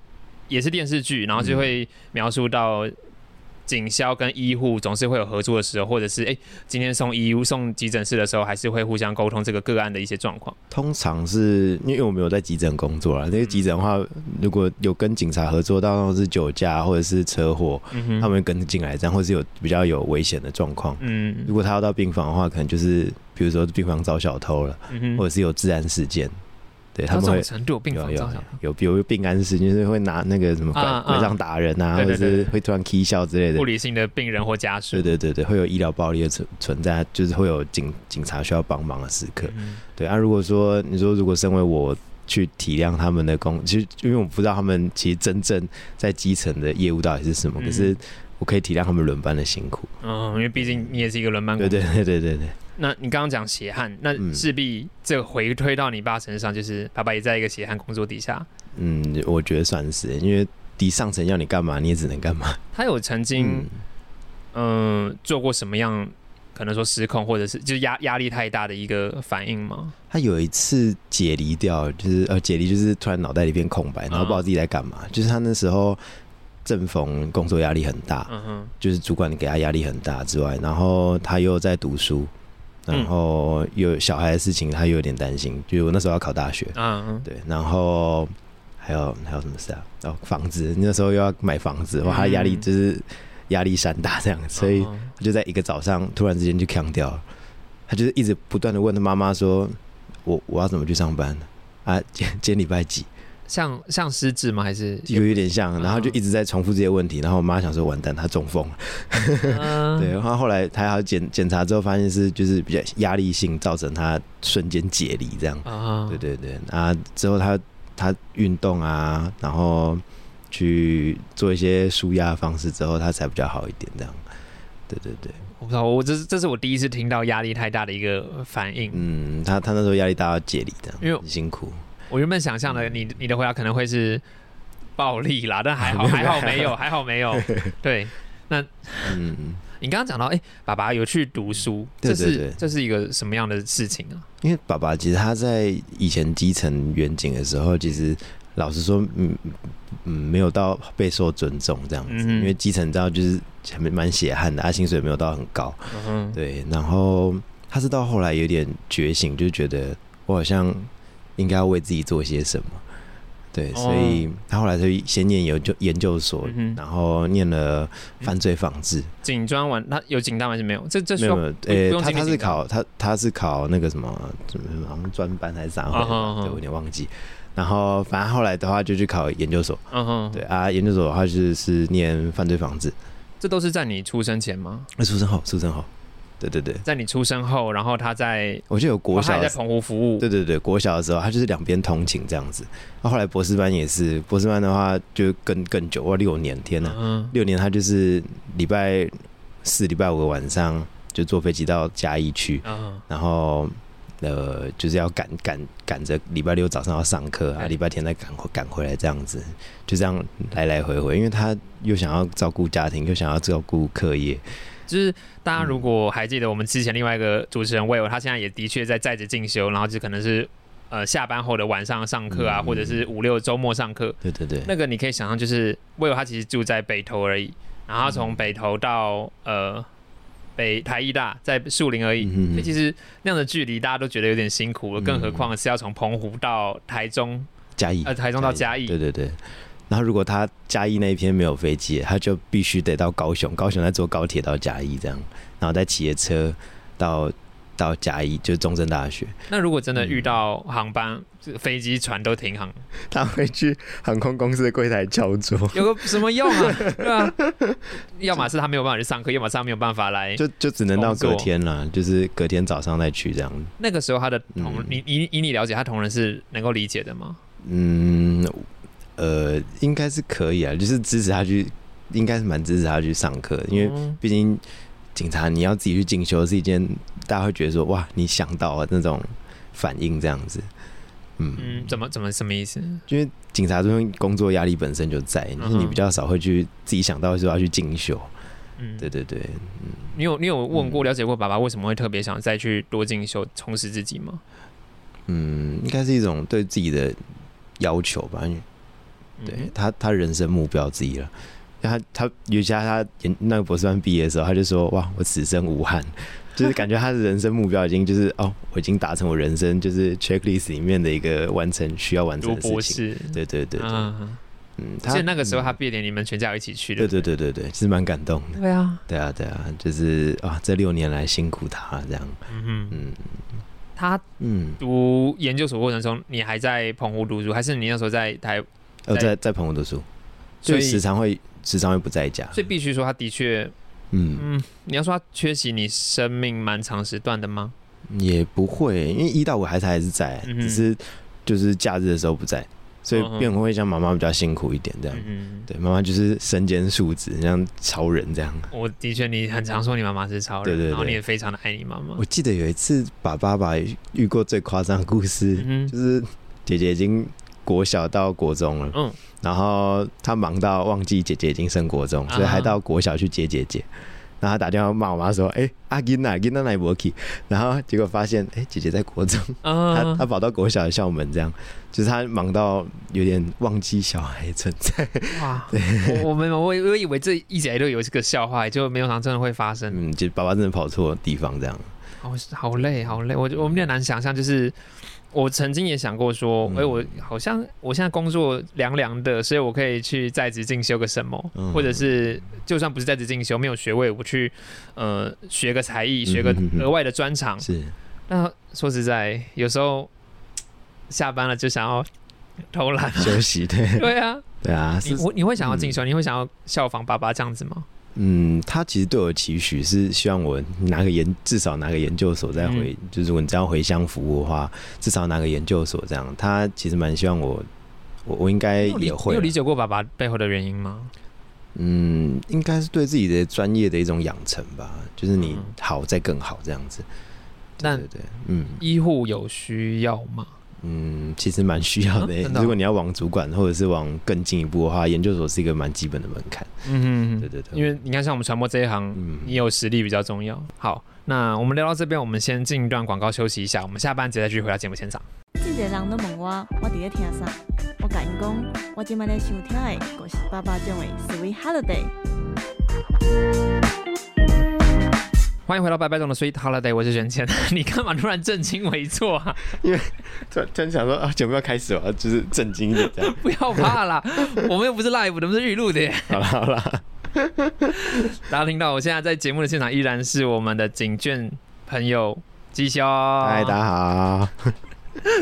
[SPEAKER 1] 也是电视剧，然后就会描述到警消跟医护总是会有合作的时候，或者是哎、今天送医送急诊室的时候，还是会互相沟通这个个案的一些状况。
[SPEAKER 2] 通常是因为我没有在急诊工作啦，那个急诊的话，如果有跟警察合作到那种是酒驾或者是车祸，
[SPEAKER 1] 嗯，
[SPEAKER 2] 他们会跟进来这样，或是有比较有危险的状况。
[SPEAKER 1] 嗯。
[SPEAKER 2] 如果他要到病房的话，可能就是比如说病房遭小偷了，
[SPEAKER 1] 嗯，
[SPEAKER 2] 或者是有治安事件，对他们会
[SPEAKER 1] 种程度，病
[SPEAKER 2] 有有
[SPEAKER 1] 房照相。
[SPEAKER 2] 有，比如病安事件，就是会拿那个什么拐
[SPEAKER 1] 啊啊
[SPEAKER 2] 拐杖打人啊，或者是会突然 k 笑之类的
[SPEAKER 1] 物。理性的病人或家属，
[SPEAKER 2] 对对对对，会有医疗暴力的存存在，就是会有警警察需要帮忙的时刻。
[SPEAKER 1] 嗯
[SPEAKER 2] 对啊，如果说你说如果身为我去体谅他们的工，其实因为我不知道他们其实真正在基层的业务到底是什么，
[SPEAKER 1] 嗯
[SPEAKER 2] 可是我可以体谅他们轮班的辛苦。
[SPEAKER 1] 嗯，因为毕竟你也是一个轮班工
[SPEAKER 2] 对对对对对，
[SPEAKER 1] 那你刚刚讲血汗，那
[SPEAKER 2] 嗯
[SPEAKER 1] 势必这个回推到你爸身上，就是爸爸也在一个血汗工作底下。
[SPEAKER 2] 嗯，我觉得算是，因为底上层要你干嘛，你也只能干嘛。
[SPEAKER 1] 他有曾经
[SPEAKER 2] 嗯，
[SPEAKER 1] 嗯、做过什么样可能说失控，或者是就是压压力太大的一个反应吗？
[SPEAKER 2] 他有一次解离掉，就是呃解离就是突然脑袋里一片空白，然后不知道自己在干嘛。就是他那时候正逢工作压力很大，
[SPEAKER 1] 嗯哼，
[SPEAKER 2] 就是主管给他压力很大之外，然后他又在读书，
[SPEAKER 1] 嗯
[SPEAKER 2] 然后有小孩的事情，他又有点担心。就是我那时候要考大学，
[SPEAKER 1] 嗯嗯，
[SPEAKER 2] 对，然后还有还有什么事啊？哦，房子，那时候又要买房子，哇，他压力
[SPEAKER 1] 嗯
[SPEAKER 2] 就是压力山大这样，所以
[SPEAKER 1] 嗯
[SPEAKER 2] 他就在一个早上突然之间就扛掉了。他就是一直不断的问他妈妈说：“我我要怎么去上班啊？今今天礼拜几？”
[SPEAKER 1] 像像失智吗？还是
[SPEAKER 2] 有有点像，然后就一直在重复这些问题。然后我妈想说：“完蛋，她中风了。”
[SPEAKER 1] 嗯
[SPEAKER 2] 对，然后后来她要检检查之后，发现是就是比较压力性造成她瞬间解离这样。
[SPEAKER 1] 啊，
[SPEAKER 2] 对对对，啊之后她她运动啊，然后去做一些舒压的方式之后，她才比较好一点这样。对对对，
[SPEAKER 1] 我不知道，我这是这是我第一次听到压力太大的一个反应。
[SPEAKER 2] 嗯，他他那时候压力大到解离这样，
[SPEAKER 1] 因为
[SPEAKER 2] 很辛苦。
[SPEAKER 1] 我原本想象的你你的回答可能会是暴力啦，但还好还好 没有，还好没有。对那
[SPEAKER 2] 嗯，
[SPEAKER 1] 你刚刚讲到，哎、爸爸有去读书，这是这是一个什么样的事情啊？
[SPEAKER 2] 因为爸爸其实他在以前基层远景的时候，其实老实说，嗯嗯，没有到备受尊重这样子。
[SPEAKER 1] 嗯
[SPEAKER 2] 因为基层你知道就是蛮蛮血汗的，他薪水没有到很高。
[SPEAKER 1] 嗯，
[SPEAKER 2] 对，然后他是到后来有点觉醒，就觉得我好像应该要为自己做些什么。对，
[SPEAKER 1] 哦
[SPEAKER 2] 所以他后来就先念研究研究所，
[SPEAKER 1] 嗯
[SPEAKER 2] 然后念了犯罪防治。
[SPEAKER 1] 警专完他有警大还是没有？这这
[SPEAKER 2] 没有没有，
[SPEAKER 1] 不
[SPEAKER 2] 诶、
[SPEAKER 1] 不用
[SPEAKER 2] 他他是考他他是考那个什么，什么好像专班还是啥会的吧，
[SPEAKER 1] 啊哈哈
[SPEAKER 2] 对我有点忘记。然后反正后来的话就去考研究所，
[SPEAKER 1] 嗯哼，
[SPEAKER 2] 对，啊，研究所的话就是是念犯罪防治。
[SPEAKER 1] 这都是在你出生前吗？
[SPEAKER 2] 那出生后，出生后，对对对，
[SPEAKER 1] 在你出生后，然后他在
[SPEAKER 2] 我记得有国小
[SPEAKER 1] 在澎湖服务，
[SPEAKER 2] 对对对，国小的时候他就是两边通勤这样子。那后来博士班也是，博士班的话就更更久，哇，六年，天哪，
[SPEAKER 1] 嗯。
[SPEAKER 2] 六年他就是礼拜四、礼拜五的晚上就坐飞机到嘉义去，
[SPEAKER 1] 嗯。
[SPEAKER 2] 然后呃就是要赶赶赶着礼拜六早上要上课啊，礼拜天再赶回赶回来这样子，就这样来来回回，因为他又想要照顾家庭，又想要照顾课业，
[SPEAKER 1] 就是大家如果还记得我们之前另外一个主持人 Will，他现在也的确在在职进修，然后就可能是呃下班后的晚上上课啊，
[SPEAKER 2] 嗯。
[SPEAKER 1] 或者是五六周末上课。
[SPEAKER 2] 对对对，
[SPEAKER 1] 那个你可以想象，就是 Will 他其实住在北投而已，然后他从北投到呃北台艺大在树林而已，
[SPEAKER 2] 嗯
[SPEAKER 1] 所以其实那样的距离大家都觉得有点辛苦了，
[SPEAKER 2] 嗯
[SPEAKER 1] 更何况是要从澎湖到台中，
[SPEAKER 2] 嘉义
[SPEAKER 1] 呃台中到嘉义，
[SPEAKER 2] 对对对。然后如果他嘉义那一天没有飞机，他就必须得到高雄，高雄再坐高铁到嘉义这样，然后再骑着车到到嘉义，就是中正大学。
[SPEAKER 1] 那如果真的遇到航班、这个飞机、船都停航，
[SPEAKER 2] 他会去航空公司的柜台敲桌，
[SPEAKER 1] 有个什么用啊？对啊，要么是他没有办法去上课，要么是他没有办法来。
[SPEAKER 2] 就就只能到隔天了，就是隔天早上再去这样。
[SPEAKER 1] 那个时候他的同
[SPEAKER 2] 嗯
[SPEAKER 1] 你以以你了解，他同仁是能够理解的吗？
[SPEAKER 2] 嗯，呃，应该是可以啊，就是支持他去，应该是蛮支持他去上课的，因为
[SPEAKER 1] 嗯
[SPEAKER 2] 毕竟警察你要自己去进修是一件大家会觉得说哇，你想到啊那种反应这样子。嗯，
[SPEAKER 1] 嗯，怎么怎么什么意思？
[SPEAKER 2] 因为警察这边工作压力本身就在，
[SPEAKER 1] 嗯
[SPEAKER 2] 就是你比较少会去自己想到说要去进修。
[SPEAKER 1] 嗯，
[SPEAKER 2] 对对对，嗯
[SPEAKER 1] 你有你有问
[SPEAKER 2] 嗯
[SPEAKER 1] 过、了解过爸爸为什么会特别想再去多进修、充实自己吗？
[SPEAKER 2] 嗯，应该是一种对自己的要求吧。对
[SPEAKER 1] 嗯
[SPEAKER 2] 他，他人生目标之一了。他他尤其他他研那个博士班毕业的时候，他就说：“哇，我此生无憾。”就是感觉他的人生目标已经就是哦，我已经达成我人生就是 checklist 里面的一个完成需要完成的事情。
[SPEAKER 1] 士，
[SPEAKER 2] 对对对对，
[SPEAKER 1] 嗯，
[SPEAKER 2] 嗯，
[SPEAKER 1] 所以那个时候他
[SPEAKER 2] 嗯
[SPEAKER 1] 毕业典礼你们全家一起去的。
[SPEAKER 2] 对对对对对，其实蛮感动的。
[SPEAKER 1] 对啊，
[SPEAKER 2] 对啊对啊，就是啊，这六年来辛苦他这样。
[SPEAKER 1] 嗯哼，
[SPEAKER 2] 嗯
[SPEAKER 1] 他
[SPEAKER 2] 嗯，
[SPEAKER 1] 读研究所过程中，你还在澎湖读书，还是你那时候在台？
[SPEAKER 2] 呃，
[SPEAKER 1] 在
[SPEAKER 2] 在在澎湖读书，
[SPEAKER 1] 所以
[SPEAKER 2] 时常会时常会不在家。
[SPEAKER 1] 所以必须说，他的确，
[SPEAKER 2] 嗯，
[SPEAKER 1] 嗯，你要说他缺席你生命蛮长时段的吗？
[SPEAKER 2] 也不会，因为一到五还是还是在，
[SPEAKER 1] 嗯
[SPEAKER 2] 只是就是假日的时候不在，所以变会像妈妈比较辛苦一点这样。
[SPEAKER 1] 嗯，
[SPEAKER 2] 对，妈妈就是身兼数职，像超人这样。
[SPEAKER 1] 我的确，你很常说你妈妈是超人，
[SPEAKER 2] 对对对
[SPEAKER 1] 然后你也非常的爱你妈妈
[SPEAKER 2] 我。记得有一次，把爸爸遇过最夸张的故事，
[SPEAKER 1] 嗯
[SPEAKER 2] 就是姐姐已经国小到国中了，
[SPEAKER 1] 嗯，
[SPEAKER 2] 然后他忙到忘记姐姐已经升国中，所以还到国小去接姐姐。然后他打电话骂我妈说：“哎、阿金呐，金娜来不去。”然后结果发现，哎、姐姐在国中，他
[SPEAKER 1] 啊
[SPEAKER 2] 他，跑到国小的校门，这样就是他忙到有点忘记小孩存在。
[SPEAKER 1] 哇，我我们，我我以为这一直以来都有这个笑话，就没有想到真的会发生。
[SPEAKER 2] 嗯，就爸爸真的跑错地方，这样。
[SPEAKER 1] 好好累，好累，我我们有点难想象，就是我曾经也想过说，哎、
[SPEAKER 2] 嗯
[SPEAKER 1] 我好像我现在工作凉凉的，所以我可以去在职进修个什么，
[SPEAKER 2] 嗯
[SPEAKER 1] 或者是就算不是在职进修，没有学位，我去呃学个才艺，学个额外的专长。
[SPEAKER 2] 是，
[SPEAKER 1] 那说实在，有时候下班了就想要偷懒。
[SPEAKER 2] 休息，对
[SPEAKER 1] 对啊，
[SPEAKER 2] 对啊，
[SPEAKER 1] 你我你会想要进修，你会想要效仿爸爸这样子吗？
[SPEAKER 2] 嗯，他其实对我的期许是希望我拿个研，至少拿个研究所再回，
[SPEAKER 1] 嗯
[SPEAKER 2] 就是如果你只要回乡服务的话，至少拿个研究所这样。他其实蛮希望我，我我应该也会
[SPEAKER 1] 有理解过爸爸背后的原因吗？
[SPEAKER 2] 嗯，应该是对自己的专业的一种养成吧，就是你
[SPEAKER 1] 嗯
[SPEAKER 2] 好再更好这样子。
[SPEAKER 1] 那
[SPEAKER 2] 对对对，嗯
[SPEAKER 1] 医护有需要吗？
[SPEAKER 2] 嗯，其实蛮需要的、
[SPEAKER 1] 啊的哦
[SPEAKER 2] 如果你要往主管或者是往更进一步的话，研究所是一个蛮基本的门槛。
[SPEAKER 1] 嗯
[SPEAKER 2] 对对对，
[SPEAKER 1] 因为你看，像我们传播这一行，
[SPEAKER 2] 嗯
[SPEAKER 1] 你有实力比较重要。好，那我们聊到这边，我们先进一段广告休息一下，我们下半节再继续回到节目现场。
[SPEAKER 3] 真侪人都问我，我伫咧听啥？我甲因讲，我今麦咧收听的，就是爸爸种的《Sweet Holiday》。
[SPEAKER 1] 欢迎回到白白总的 Sweet Holiday，我是玄谦。你干嘛突然正襟危坐啊？
[SPEAKER 2] 突然突然想说啊，节目要开始了，就是震惊一点这样。
[SPEAKER 1] 不要怕啦，我们又不是 live，我们是预录的耶。
[SPEAKER 2] 好了好了，
[SPEAKER 1] 大家听到，我现在在节目的现场依然是我们的警卷朋友基修。
[SPEAKER 2] 嗨，大家好，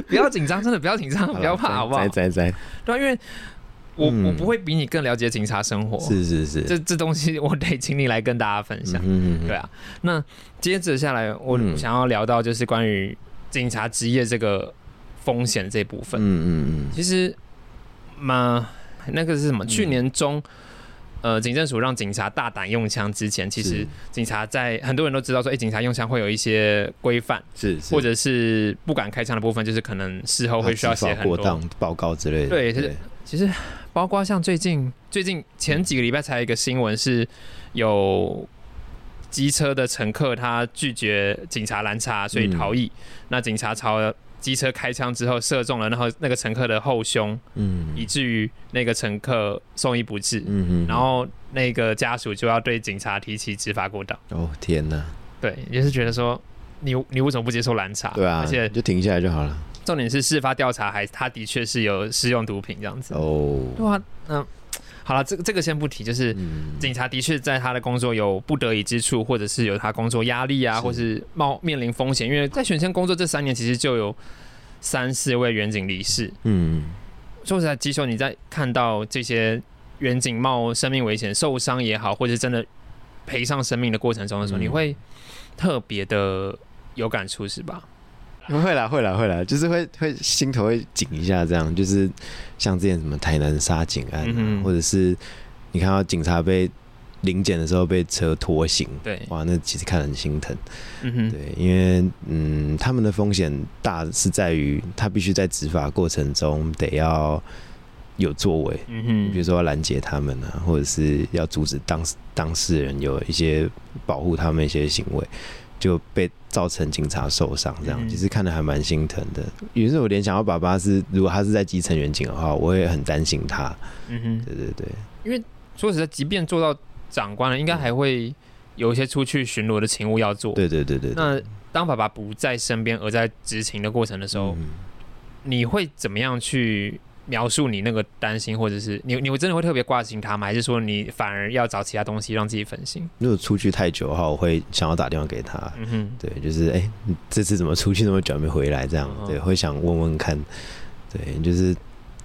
[SPEAKER 1] 不要紧张，真的不要紧张，不要怕，好不好
[SPEAKER 2] 在？在在，
[SPEAKER 1] 对啊，因为我、
[SPEAKER 2] 嗯。
[SPEAKER 1] 我不会比你更了解警察生活，
[SPEAKER 2] 是是是，
[SPEAKER 1] 这这东西 我得请你来跟大家分享。
[SPEAKER 2] 嗯嗯
[SPEAKER 1] 对啊，那接着下来，我
[SPEAKER 2] 嗯。
[SPEAKER 1] 想要聊到就是关于警察职业这个风险这部分。
[SPEAKER 2] 嗯嗯嗯。
[SPEAKER 1] 其实，嘛，那个是什么？
[SPEAKER 2] 嗯。
[SPEAKER 1] 去年中，呃，警政署让警察大胆用枪之前，其实警察在很多人都知道说，哎、警察用枪会有一些规范，
[SPEAKER 2] 是是，
[SPEAKER 1] 或者是不敢开枪的部分，就是可能事后会需要写很多
[SPEAKER 2] 过当报告之类的。
[SPEAKER 1] 对就是其实包括像最近最近前几个礼拜才有一个新闻是有机车的乘客他拒绝警察拦查，所以逃逸。那警察朝机车开枪之后射中了，然后那个乘客的后胸，
[SPEAKER 2] 嗯
[SPEAKER 1] 以至于那个乘客送医不治。
[SPEAKER 2] 嗯嗯，
[SPEAKER 1] 然后那个家属就要对警察提起执法过当。
[SPEAKER 2] 哦天哪，
[SPEAKER 1] 对，也是觉得说你你为什么不接受拦查？
[SPEAKER 2] 对啊，
[SPEAKER 1] 而且
[SPEAKER 2] 就停下来就好了。
[SPEAKER 1] 重点是事发调查还他的确是有使用毒品这样子。
[SPEAKER 2] 哦，
[SPEAKER 1] 对啊，那、好了，这个这个先不提，就是
[SPEAKER 2] 嗯，
[SPEAKER 1] 警察的确在他的工作有不得已之处，或者是有他工作压力啊，
[SPEAKER 2] 是
[SPEAKER 1] 或是冒面临风险。因为在选签工作这三年，其实就有三四位远警离世。
[SPEAKER 2] 嗯，
[SPEAKER 1] 说实在，吉手你在看到这些远警冒生命危险受伤也好，或者是真的赔上生命的过程中的时候，
[SPEAKER 2] 嗯
[SPEAKER 1] 你会特别的有感触，是吧？
[SPEAKER 2] 会啦会啦会啦，就是会会心头会紧一下，这样就是像之前什么台南杀警案、啊
[SPEAKER 1] 嗯
[SPEAKER 2] 或者是你看到警察被临检的时候被车拖行，
[SPEAKER 1] 对，
[SPEAKER 2] 哇，那其实看得很心疼。
[SPEAKER 1] 嗯哼，
[SPEAKER 2] 对，因为嗯，他们的风险大是在于他必须在执法过程中得要有作为，
[SPEAKER 1] 嗯哼，
[SPEAKER 2] 比如说要拦截他们啊，或者是要阻止当当事人有一些保护他们一些行为，就被造成警察受伤，这样、
[SPEAKER 1] 嗯
[SPEAKER 2] 其实看得还蛮心疼的。有时候我联想到爸爸是，如果他是在基层远景的话，我也很担心他。
[SPEAKER 1] 嗯哼。
[SPEAKER 2] 对对对，因为
[SPEAKER 1] 说实在，即便做到长官了，应该还会有一些出去巡逻的勤务要做。
[SPEAKER 2] 对对对对对。
[SPEAKER 1] 那当爸爸不在身边，而在执勤的过程的时候，
[SPEAKER 2] 嗯
[SPEAKER 1] 你会怎么样去描述你那个担心，或者是你你会真的会特别挂心他吗？还是说你反而要找其他东西让自己分心？
[SPEAKER 2] 如果出去太久的话，我会想要打电话给他。
[SPEAKER 1] 嗯哼，
[SPEAKER 2] 对，就是哎、你这次怎么出去那么久还没回来？这样，
[SPEAKER 1] 哦
[SPEAKER 2] 对，会想问问看，对，就是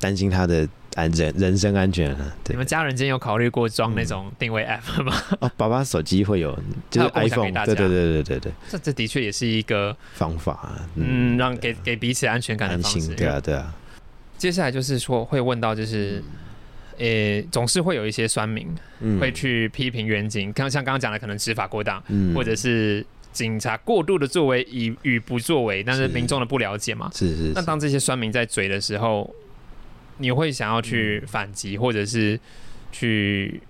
[SPEAKER 2] 担心他的安人人身安全啊。对
[SPEAKER 1] 你们家人间有考虑过装那种定位 app 吗？
[SPEAKER 2] 哦，爸爸手机会有，就是 iPhone，对对对对对对，
[SPEAKER 1] 这这的确也是一个
[SPEAKER 2] 方法啊，
[SPEAKER 1] 嗯，让给给彼此安全感的方式
[SPEAKER 2] 心，。对啊对啊，
[SPEAKER 1] 接下来就是说会问到就是。呃，总是会有一些酸民
[SPEAKER 2] 嗯
[SPEAKER 1] 会去批评远景，像像刚刚讲的，可能执法过当，
[SPEAKER 2] 嗯
[SPEAKER 1] 或者是警察过度的作为与与不作为，但是
[SPEAKER 2] 是
[SPEAKER 1] 民众的不了解嘛。
[SPEAKER 2] 是是是
[SPEAKER 1] 那当这些酸民在嘴的时候，你会想要去
[SPEAKER 2] 嗯
[SPEAKER 1] 反击，或者是去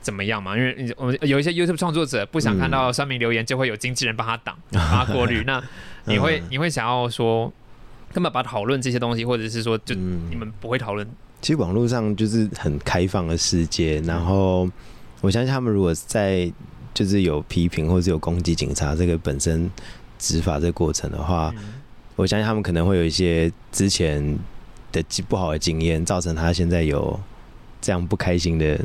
[SPEAKER 1] 怎么样嘛？因为我们有一些 YouTube 创作者不想看
[SPEAKER 2] 嗯
[SPEAKER 1] 到酸民留言，就会有经纪人帮他挡、帮他过滤。那你会
[SPEAKER 2] 嗯
[SPEAKER 1] 你会想要说，根本把讨论这些东西，或者是说，就
[SPEAKER 2] 嗯。
[SPEAKER 1] 你们不会讨论，
[SPEAKER 2] 其实网络上就是很开放的世界，然后我相信他们如果在就是有批评或者有攻击警察这个本身执法这个过程的话，
[SPEAKER 1] 嗯。
[SPEAKER 2] 我相信他们可能会有一些之前的不好的经验，造成他现在有这样不开心的。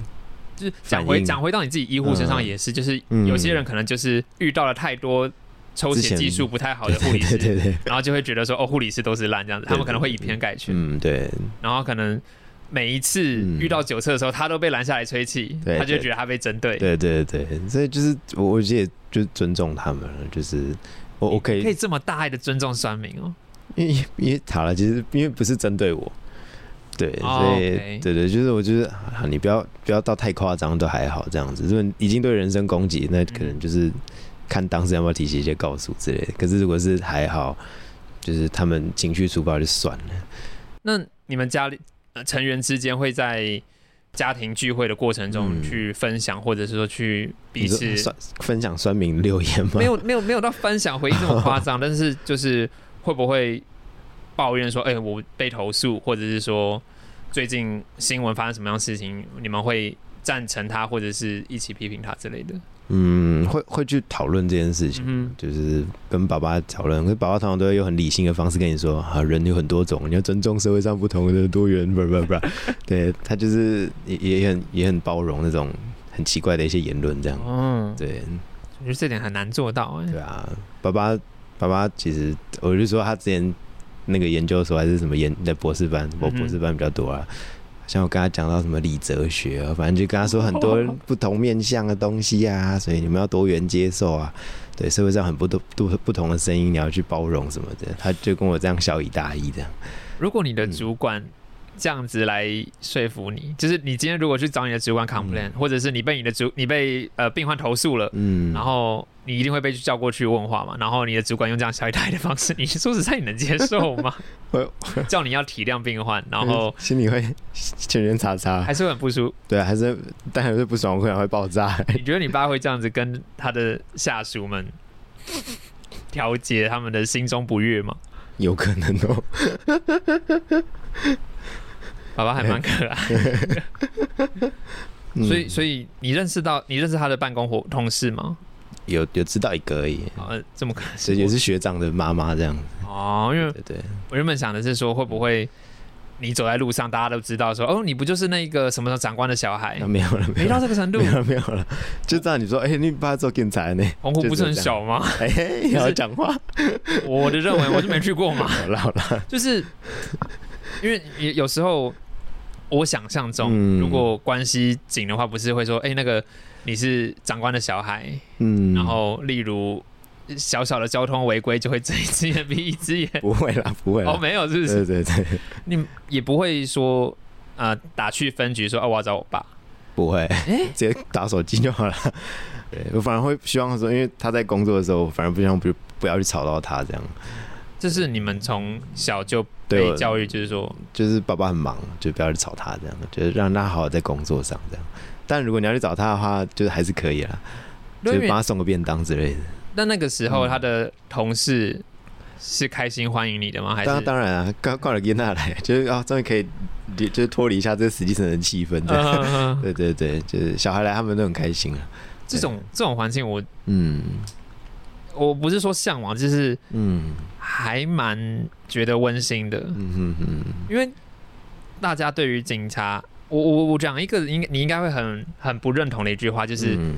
[SPEAKER 1] 就是讲回讲回到你自己医护身上
[SPEAKER 2] 嗯
[SPEAKER 1] 也是，就是
[SPEAKER 2] 嗯。
[SPEAKER 1] 有些人可能就是遇到了太多抽血技术不太好的护理师，
[SPEAKER 2] 对对对，
[SPEAKER 1] 然后就会觉得说哦，护理师都是烂这样子，他们可能会以偏概全，
[SPEAKER 2] 嗯，对，
[SPEAKER 1] 然后可能每一次
[SPEAKER 2] 嗯
[SPEAKER 1] 遇到酒测的时候，他都被拦下来吹气，
[SPEAKER 2] 对
[SPEAKER 1] 他就觉得他被针对。
[SPEAKER 2] 对对对，所以就是我我也就尊重他们了，就是我我可以
[SPEAKER 1] 可以这么大爱的尊重酸民哦，
[SPEAKER 2] 因为因为好了，其实因为不是针对我，对，
[SPEAKER 1] 哦
[SPEAKER 2] 所以对对，就是我觉得啊，你不要不要到太夸张，都还好这样子。如果已经对人身攻击，那可能就是看当时要不要提起一些告诉之类的。可是如果是还好，就是他们情绪粗暴就算了。
[SPEAKER 1] 那你们家里、呃成员之间会在家庭聚会的过程中
[SPEAKER 2] 嗯
[SPEAKER 1] 去分享，或者是说去彼此
[SPEAKER 2] 分享酸民留言吗？
[SPEAKER 1] 没有没有没有到分享回忆这么夸张，但是就是会不会抱怨说，哎、我被投诉，或者是说最近新闻发生什么样的事情，你们会赞成他，或者是一起批评他之类的？
[SPEAKER 2] 嗯，会会去讨论这件事情。
[SPEAKER 1] 嗯
[SPEAKER 2] 就是跟爸爸讨论，可是爸爸通常都会用很理性的方式跟你说啊，人有很多种，你要尊重社会上不同的多元，不不不，对他就是也也很也很包容那种很奇怪的一些言论，这样，
[SPEAKER 1] 哦，
[SPEAKER 2] 对
[SPEAKER 1] 我觉得这点很难做到哎、
[SPEAKER 2] 对啊，爸爸爸爸其实我就说他之前那个研究所还是什么研的博士班，我
[SPEAKER 1] 嗯哼
[SPEAKER 2] 博士班比较多啊。像我跟他讲到什么理哲学啊，反正就跟他说很多不同面向的东西啊，所以你们要多元接受啊。对，社会上很不多不不同的声音，你要去包容什么的。他就跟我这样小以大义的。
[SPEAKER 1] 如果你的主管这样子来说服你，就是你今天如果去找你的主管 complain，、或者是你被你的主你被呃病患投诉了，
[SPEAKER 2] 嗯，
[SPEAKER 1] 然后你一定会被叫过去问话嘛，然后你的主管用这样小一台的方式，你 说实在你能接受吗？
[SPEAKER 2] 我
[SPEAKER 1] 叫你要体谅病患，然后
[SPEAKER 2] 心里会圈圈叉叉，
[SPEAKER 1] 还是会很不舒服。
[SPEAKER 2] 对啊，还是但还是不爽，我可能会爆炸。
[SPEAKER 1] 你觉得你爸会这样子跟他的下属们调节他们的心中不悦吗？
[SPEAKER 2] 有可能哦。
[SPEAKER 1] 爸爸还蛮可爱，
[SPEAKER 2] 嗯
[SPEAKER 1] 所以所以你认识到你认识他的办公伙同事吗？
[SPEAKER 2] 有有知道一个而已，
[SPEAKER 1] 呃，这么可
[SPEAKER 2] 这也是学长的妈妈这样。
[SPEAKER 1] 哦，因为
[SPEAKER 2] 对对，
[SPEAKER 1] 我原本想的是说，会不会你走在路上，大家都知道说，哦，你不就是那个什么长官的小孩？
[SPEAKER 2] 那？没有了，没
[SPEAKER 1] 到这个程度？
[SPEAKER 2] 没，有了，没有了，就知道你说，哎，你爸做警察呢？
[SPEAKER 1] 澎湖不是很小吗？
[SPEAKER 2] 哎，你要讲话，
[SPEAKER 1] 我的认为我就没去过嘛，
[SPEAKER 2] 好了好了，
[SPEAKER 1] 就是因为有有时候我想象中，
[SPEAKER 2] 嗯。
[SPEAKER 1] 如果关系紧的话，不是会说，哎、那个你是长官的小孩，
[SPEAKER 2] 嗯，
[SPEAKER 1] 然后例如小小的交通违规就会睁一只眼闭一只眼。
[SPEAKER 2] 不会啦，不会
[SPEAKER 1] 哦，
[SPEAKER 2] 啦，
[SPEAKER 1] 没有，是不是？
[SPEAKER 2] 对对对，
[SPEAKER 1] 你也不会说，呃，打去分局说，哦，我要找我爸。
[SPEAKER 2] 不会，直接打手机就好了。对我反而会希望说，因为他在工作的时候，我反而不希望不不要去吵到他这样。
[SPEAKER 1] 这是你们从小就被教育，就是说，
[SPEAKER 2] 就是爸爸很忙，就不要去吵他这样，就是让他好好在工作上这样。但如果你要去找他的话，就是还是可以啦，就是帮他送个便当之类的。
[SPEAKER 1] 那那个时候
[SPEAKER 2] 嗯
[SPEAKER 1] 他的同事是开心欢迎你的吗？还
[SPEAKER 2] 当
[SPEAKER 1] 是
[SPEAKER 2] 当然啊，刚挂了跟他来，就是啊，终于可以离就是脱离一下这个实际生的气氛 对对对，就是小孩来，他们都很开心啊。
[SPEAKER 1] 这种这种环境我，
[SPEAKER 2] 嗯
[SPEAKER 1] 我不是说向往，就是
[SPEAKER 2] 嗯
[SPEAKER 1] 还蛮觉得温馨的，
[SPEAKER 2] 嗯哼哼，
[SPEAKER 1] 因为大家对于警察，我我我讲一个应该你应该会很很不认同的一句话，就是
[SPEAKER 2] 嗯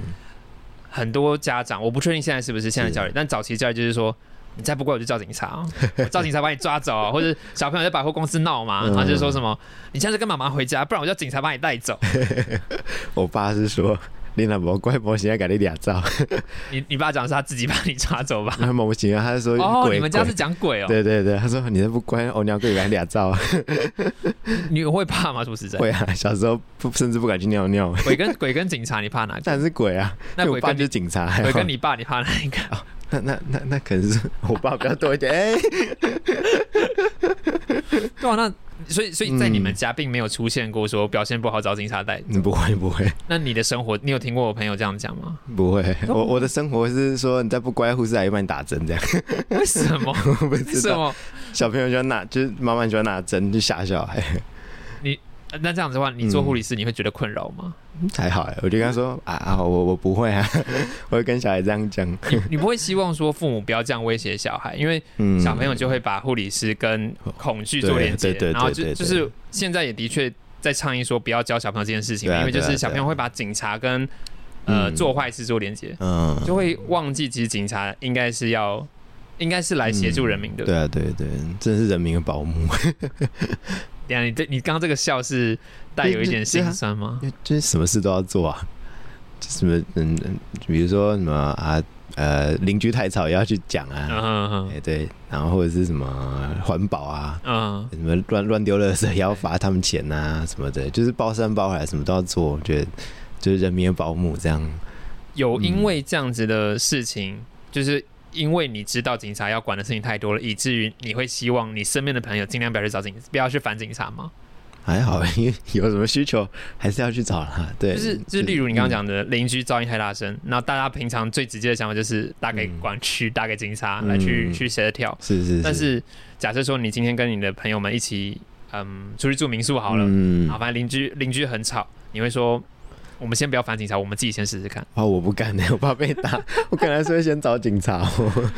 [SPEAKER 1] 很多家长，我不确定现在是不是现在教育，但早期教育就是说。你再不乖，我就叫警察、哦，我叫警察把你抓走啊，或者小朋友在百货公司闹嘛，
[SPEAKER 2] 嗯
[SPEAKER 1] 然后就说什么，你现在跟妈妈回家，不然我叫警察把你带走。
[SPEAKER 2] 我爸是说，你那不乖，我现在给你俩照，
[SPEAKER 1] 你你爸讲是他自己把你抓走吧？
[SPEAKER 2] 那么不行啊，他是说
[SPEAKER 1] 哦，你们家是讲鬼哦？
[SPEAKER 2] 对对对，他说你这不乖，我娘给 你俩照，
[SPEAKER 1] 你会怕吗？说实在，
[SPEAKER 2] 会啊，小时候不甚至不敢去尿尿，
[SPEAKER 1] 鬼跟鬼跟警察，你怕哪个？
[SPEAKER 2] 但是鬼啊，
[SPEAKER 1] 那鬼跟你
[SPEAKER 2] 就是警察，
[SPEAKER 1] 鬼跟你爸，你怕哪一个？
[SPEAKER 2] 那那那那可能是我爸比较多一点，哎、
[SPEAKER 1] 对啊，那所以所以在你们
[SPEAKER 2] 嗯
[SPEAKER 1] 家并没有出现过说表现不好找警察带。
[SPEAKER 2] 你不会不会
[SPEAKER 1] 那你的生活，你有听过我朋友这样讲吗？
[SPEAKER 2] 不会，我我的生活是说你再不乖，护士来帮你打针这样，
[SPEAKER 1] 为什么？
[SPEAKER 2] 我不
[SPEAKER 1] 为
[SPEAKER 2] 知道，
[SPEAKER 1] 什么？
[SPEAKER 2] 小朋友喜欢拿，就是妈妈喜欢拿针去吓小孩，
[SPEAKER 1] 那这样子的话，你做护理师你会觉得困扰吗？
[SPEAKER 2] 还好哎，我就跟他说啊啊，我我不会啊，我会跟小孩这样讲，
[SPEAKER 1] 你你不会希望说父母不要这样威胁小孩，因为
[SPEAKER 2] 嗯，
[SPEAKER 1] 小朋友就会把护理师跟恐惧做连接然后就就是现在也的确在倡议说不要教小朋友这件事情，因为就是小朋友会把警察跟呃
[SPEAKER 2] 嗯。
[SPEAKER 1] 做坏事做连接，
[SPEAKER 2] 嗯，
[SPEAKER 1] 就会忘记其实警察应该是要应该是来协助人民的。
[SPEAKER 2] 对啊对对，真是人民的保姆，
[SPEAKER 1] 等一下你这你刚刚这个笑是带有一点心酸吗？
[SPEAKER 2] 就是什么事都要做啊，就什么嗯，嗯比如说什么啊呃邻居太吵也要去讲啊，
[SPEAKER 1] 嗯
[SPEAKER 2] 对，然后或者是什么环保啊，
[SPEAKER 1] 嗯，
[SPEAKER 2] 什么乱乱丢垃圾也要罚他们钱呐、什么的，就是包山包海什么都要做，我觉得就是人民的保姆这样。
[SPEAKER 1] 有因为这样子的事情，就是因为你知道警察要管的事情太多了，以至于你会希望你身边的朋友尽量不要去找警，不要去烦警察吗？
[SPEAKER 2] 还好，因为有什么需求还是要去找他。对，
[SPEAKER 1] 就是就是，例如你刚刚
[SPEAKER 2] 嗯，
[SPEAKER 1] 讲的邻居噪音太大声，那大家平常最直接的想法就是打给
[SPEAKER 2] 嗯
[SPEAKER 1] 管区、打给警察
[SPEAKER 2] 嗯
[SPEAKER 1] 来去去协调。
[SPEAKER 2] 是是，
[SPEAKER 1] 但是假设说你今天跟你的朋友们一起，嗯，出去住民宿好了，
[SPEAKER 2] 嗯
[SPEAKER 1] 好，反正邻居邻居很吵，你会说我们先不要烦警察，我们自己先试试看。
[SPEAKER 2] 啊，我不敢的，我怕被打，我可能还是会先找警察、哦。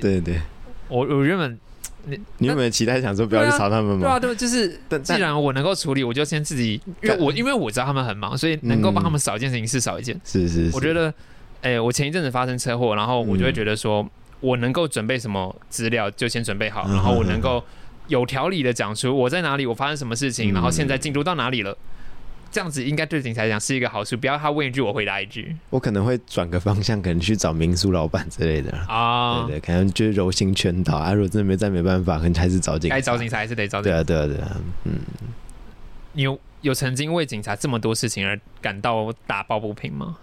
[SPEAKER 2] 对对，
[SPEAKER 1] 我我原本
[SPEAKER 2] 你你有没有期待想说不要去吵他们吗？
[SPEAKER 1] 对啊，对，就是
[SPEAKER 2] 但
[SPEAKER 1] 既然我能够处理，我就先自己，因为我因为我知道他们很忙，所以能够帮他们少一件事情是少一件。
[SPEAKER 2] 是是是，
[SPEAKER 1] 我觉得，哎、我前一阵子发生车祸，然后我就会
[SPEAKER 2] 嗯
[SPEAKER 1] 觉得说，我能够准备什么资料就先准备好，
[SPEAKER 2] 嗯
[SPEAKER 1] 然后我能够有条理的讲出我在哪里，我发生什么事情，
[SPEAKER 2] 嗯
[SPEAKER 1] 然后现在进度到哪里了。这样子应该对警察来讲是一个好处，不要他问一句我回答一句
[SPEAKER 2] 我可能会转个方向，可能去找民宿老板之类的啦。
[SPEAKER 1] 啊。
[SPEAKER 2] 对对，可能就是柔性劝导啊。如果真的没再没办法，可能还是找警察。
[SPEAKER 1] 该找警察还是得找警察。
[SPEAKER 2] 对啊，对啊，对啊，嗯，
[SPEAKER 1] 你有有曾经为警察这么多事情而感到打抱不平吗？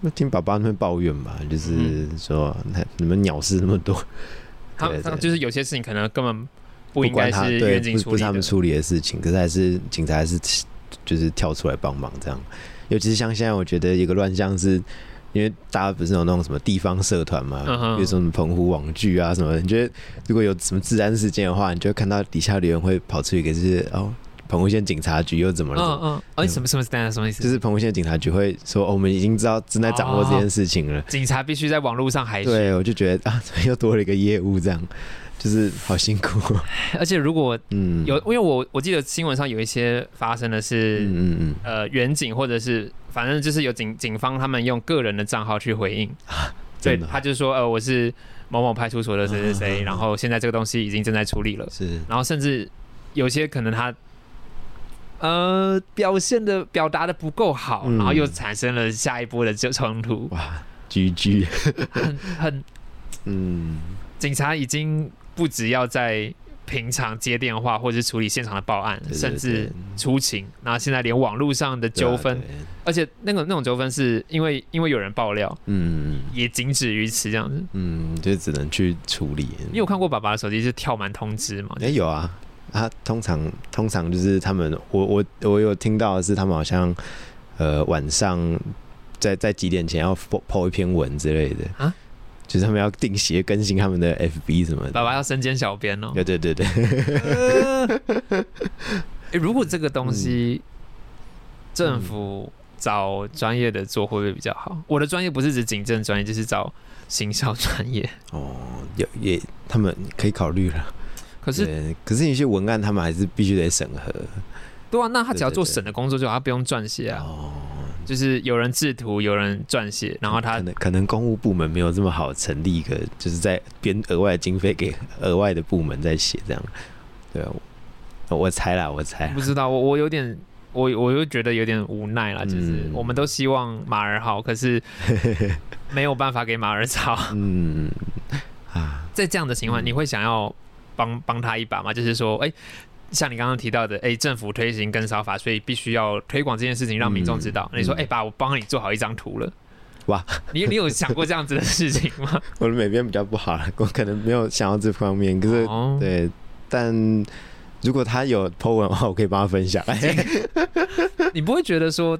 [SPEAKER 2] 那听爸爸那边抱怨吧，就是
[SPEAKER 1] 嗯
[SPEAKER 2] 说那你们鸟事那么多，
[SPEAKER 1] 他他就是有些事情可能根本不应该，是警处理的
[SPEAKER 2] 不是不是他们。处理的事情，可是还是警察还是就是跳出来帮忙这样。尤其是像现在，我觉得一个乱象是。因为大家不是有那种什么地方社团嘛，
[SPEAKER 1] 嗯
[SPEAKER 2] 比如说什么澎湖网剧啊什么的，你觉得如果有什么治安事件的话，你就会看到底下留言会跑出一个就是哦，澎湖县警察局又怎么了？
[SPEAKER 1] 嗯嗯，哎，什么什么等一下什么意思？
[SPEAKER 2] 就是澎湖县警察局会说、哦我们已经知道正在掌握这件事情了。
[SPEAKER 1] 警察必须在网络上海选，
[SPEAKER 2] 对，我就觉得啊，怎么又多了一个业务，这样就是好辛苦。
[SPEAKER 1] 而且如果
[SPEAKER 2] 嗯，
[SPEAKER 1] 有，因为我我记得新闻上有一些发生的是，
[SPEAKER 2] 嗯嗯嗯，
[SPEAKER 1] 呃，远景或者是反正就是有警警方他们用个人的账号去回应，对他就说呃我是某某派出所的谁谁谁，
[SPEAKER 2] 嗯
[SPEAKER 1] 然后现在这个东西已经正在处理了，
[SPEAKER 2] 是。
[SPEAKER 1] 然后甚至有些可能他。呃，表现的表达的不够好，
[SPEAKER 2] 嗯。
[SPEAKER 1] 然后又产生了下一波的就冲突，
[SPEAKER 2] 哇，GG，
[SPEAKER 1] 很很
[SPEAKER 2] 嗯，
[SPEAKER 1] 警察已经不只要在平常接电话或者是处理现场的报案，
[SPEAKER 2] 对对
[SPEAKER 1] 甚至出勤，然后现在连网络上的纠纷，而且那个那种纠纷是因为因为有人爆料，
[SPEAKER 2] 嗯
[SPEAKER 1] 也仅止于此这样子。
[SPEAKER 2] 嗯，就只能去处理。
[SPEAKER 1] 你有看过爸爸的手机是跳满通知吗？
[SPEAKER 2] 哎、有啊，啊，通常通常就是他们，我我我有听到的是他们好像呃晚上在在几点前要 po 一篇文之类的
[SPEAKER 1] 啊
[SPEAKER 2] 就是他们要定期更新他们的 FB 什么的。
[SPEAKER 1] 爸爸要身兼小编哦。
[SPEAKER 2] 对对对对，
[SPEAKER 1] 诶如果这个东西
[SPEAKER 2] 嗯
[SPEAKER 1] 政府找专业的做，会不会比较好？我的专业不是指警政专业，就是找行销专业。
[SPEAKER 2] 哦，有也他们可以考虑了。
[SPEAKER 1] 可是，
[SPEAKER 2] 可是有些文案他们还是必须得审核。
[SPEAKER 1] 对啊，那他只要做审的工作就好，他不用撰写啊。
[SPEAKER 2] 哦，
[SPEAKER 1] 就是有人制图，有人撰写，然后他
[SPEAKER 2] 可能可能公务部门没有这么好成立一个，就是在编额外的经费给额外的部门在写这样。对啊，我我猜啦，我猜
[SPEAKER 1] 不知道，我我有点，我我又觉得有点无奈啦，就是
[SPEAKER 2] 嗯
[SPEAKER 1] 我们都希望马儿好，可是 没有办法给马儿草。
[SPEAKER 2] 嗯啊，
[SPEAKER 1] 在这样的情况，
[SPEAKER 2] 嗯
[SPEAKER 1] 你会想要帮帮他一把吗？就是说，哎、像你刚刚提到的，哎、政府推行跟烧法，所以必须要推广这件事情，让民众知道。
[SPEAKER 2] 嗯
[SPEAKER 1] 你说，
[SPEAKER 2] 嗯
[SPEAKER 1] 哎、爸，我帮你做好一张图了。
[SPEAKER 2] 哇，
[SPEAKER 1] 你你有想过这样子的事情吗？
[SPEAKER 2] 我的美编比较不好了，我可能没有想到这方面，可是、
[SPEAKER 1] 哦，
[SPEAKER 2] 对，但如果他有 po 文的话，我可以帮他分享。
[SPEAKER 1] 你不会觉得说，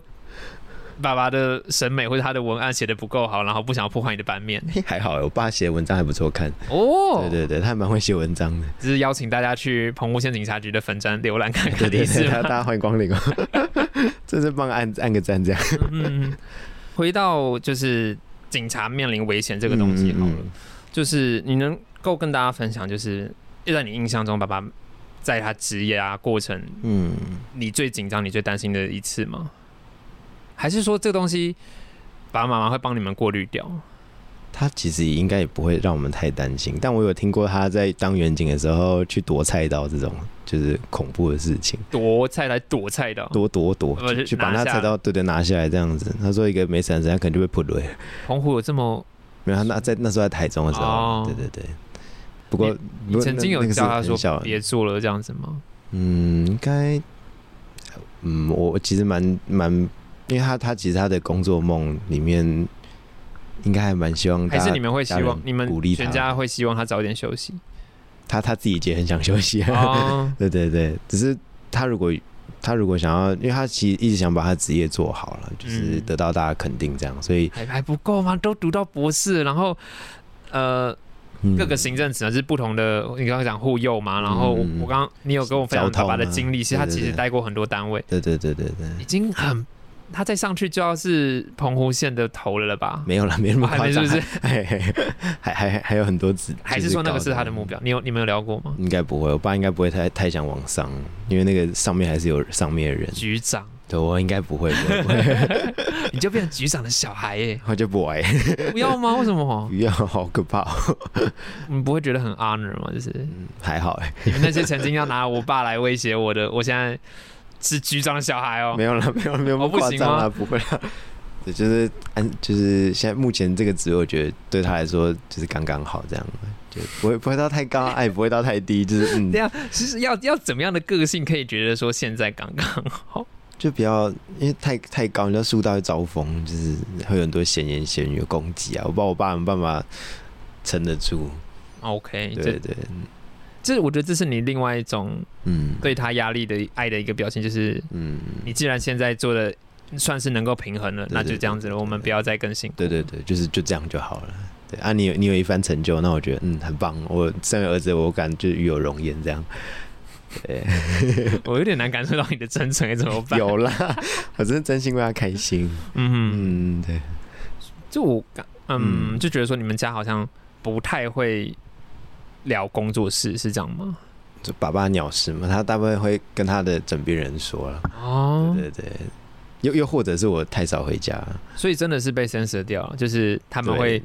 [SPEAKER 1] 爸爸的审美或者他的文案写的不够好，然后不想要破坏你的版面？
[SPEAKER 2] 还好，我爸写的文章还不错看。
[SPEAKER 1] 哦，
[SPEAKER 2] 对对对，他还蛮会写文章的。
[SPEAKER 1] 只是邀请大家去澎湖县警察局的粉专浏览看看的意
[SPEAKER 2] 对对，
[SPEAKER 1] 思
[SPEAKER 2] 大大家欢迎光临哦。真是帮按按个赞这样。
[SPEAKER 1] 嗯，回到就是警察面临危险这个东西好了，
[SPEAKER 2] 嗯
[SPEAKER 1] 就是你能够跟大家分享，就是在你印象中，爸爸在他职业啊过程，
[SPEAKER 2] 嗯，
[SPEAKER 1] 你最紧张、你最担心的一次吗？还是说这个东西爸爸妈妈会帮你们过滤掉？
[SPEAKER 2] 他其实应该也不会让我们太担心，但我有听过他在当远景的时候去夺菜刀这种就是恐怖的事情，
[SPEAKER 1] 夺菜来夺菜刀，
[SPEAKER 2] 夺夺夺
[SPEAKER 1] 呃
[SPEAKER 2] 去去把那菜刀对对拿下来这样子。他说一个没闪人，他可能就被扑了。
[SPEAKER 1] 澎湖有这么？
[SPEAKER 2] 没有，他那在那时候在台中的时候，
[SPEAKER 1] 哦
[SPEAKER 2] 对对对。不过
[SPEAKER 1] 你曾经有
[SPEAKER 2] 那那个是
[SPEAKER 1] 叫他说
[SPEAKER 2] 小
[SPEAKER 1] 别做了这样子吗？
[SPEAKER 2] 嗯，应该，嗯，我我其实蛮蛮，因为他他其实他的工作梦里面，应该还蛮希望
[SPEAKER 1] 还是你们会希望你们
[SPEAKER 2] 鼓励他。
[SPEAKER 1] 全家会希望他早点休息？
[SPEAKER 2] 他他自己也很想休息，
[SPEAKER 1] 哦，
[SPEAKER 2] 对对对，只是他如果他如果想要，因为他其实一直想把他职业做好了，就是
[SPEAKER 1] 嗯
[SPEAKER 2] 得到大家肯定这样，所以、
[SPEAKER 1] 还还不够吗？都读到博士，然后呃，
[SPEAKER 2] 嗯。
[SPEAKER 1] 各个行政职能是不同的。你刚刚讲护佑嘛，然后我刚刚你有跟我分享爸爸的经历，其实他其实待过很多单位，
[SPEAKER 2] 对对对对对，
[SPEAKER 1] 已经很，他再上去就要是澎湖县的头了了吧？
[SPEAKER 2] 没有了，没那么夸张，
[SPEAKER 1] 是不是？
[SPEAKER 2] 还 还还还有很多子，
[SPEAKER 1] 还是说那个是他的目
[SPEAKER 2] 标？
[SPEAKER 1] 你有你们有聊过吗？
[SPEAKER 2] 应该不会，我爸应该不会太太想往上，因为那个上面还是有上面的人。
[SPEAKER 1] 局长，
[SPEAKER 2] 对我应该不会，不会，
[SPEAKER 1] 你就变成局长的小孩耶？
[SPEAKER 2] 我就不玩，
[SPEAKER 1] 不要吗？为什么？
[SPEAKER 2] 不要，好可怕、哦。
[SPEAKER 1] 你不会觉得很 honor 吗？就是
[SPEAKER 2] 嗯，还好哎，
[SPEAKER 1] 你们那些曾经要拿我爸来威胁我的，我现在是局长的小孩哦。
[SPEAKER 2] 没有了，没有没有那么
[SPEAKER 1] 哦不行
[SPEAKER 2] 夸张啦，
[SPEAKER 1] 吗
[SPEAKER 2] 不会了。对，就是按就是现在目前这个职位，我觉得对他来说就是刚刚好这样，就不会不会到太高，哎，不会到太低，就是嗯
[SPEAKER 1] 这样，其实要要怎么样的个性可以觉得说现在刚刚好？
[SPEAKER 2] 就比较因为太太高，你知道树大会招风，就是会有很多闲言闲语的攻击啊。我不知道我爸有没有办法撑得住
[SPEAKER 1] ，OK，这
[SPEAKER 2] 对对，
[SPEAKER 1] 这我觉得这是你另外一种
[SPEAKER 2] 嗯，
[SPEAKER 1] 对他压力的爱的一个表现，就是
[SPEAKER 2] 嗯，
[SPEAKER 1] 你既然现在做的算是能够平衡了，那就这样子了，我们不要再更新。
[SPEAKER 2] 对对对，就是就这样就好了。对啊，你有你有一番成就，那我觉得嗯很棒。我身为儿子，我感觉与有荣焉这样。
[SPEAKER 1] 对 我有点难感受到你的真诚，该怎么办？
[SPEAKER 2] 有啦，我真的真心为他开心。
[SPEAKER 1] 嗯，
[SPEAKER 2] 嗯，对，
[SPEAKER 1] 就我感，嗯，
[SPEAKER 2] 嗯
[SPEAKER 1] 就觉得说你们家好像不太会聊工作室，是这样吗？
[SPEAKER 2] 就爸爸鸟事嘛，他大部分会跟他的枕边人说了。
[SPEAKER 1] 哦，
[SPEAKER 2] 对对对，又又或者是我太少回家，
[SPEAKER 1] 所以真的是被 censor 掉，就是他们会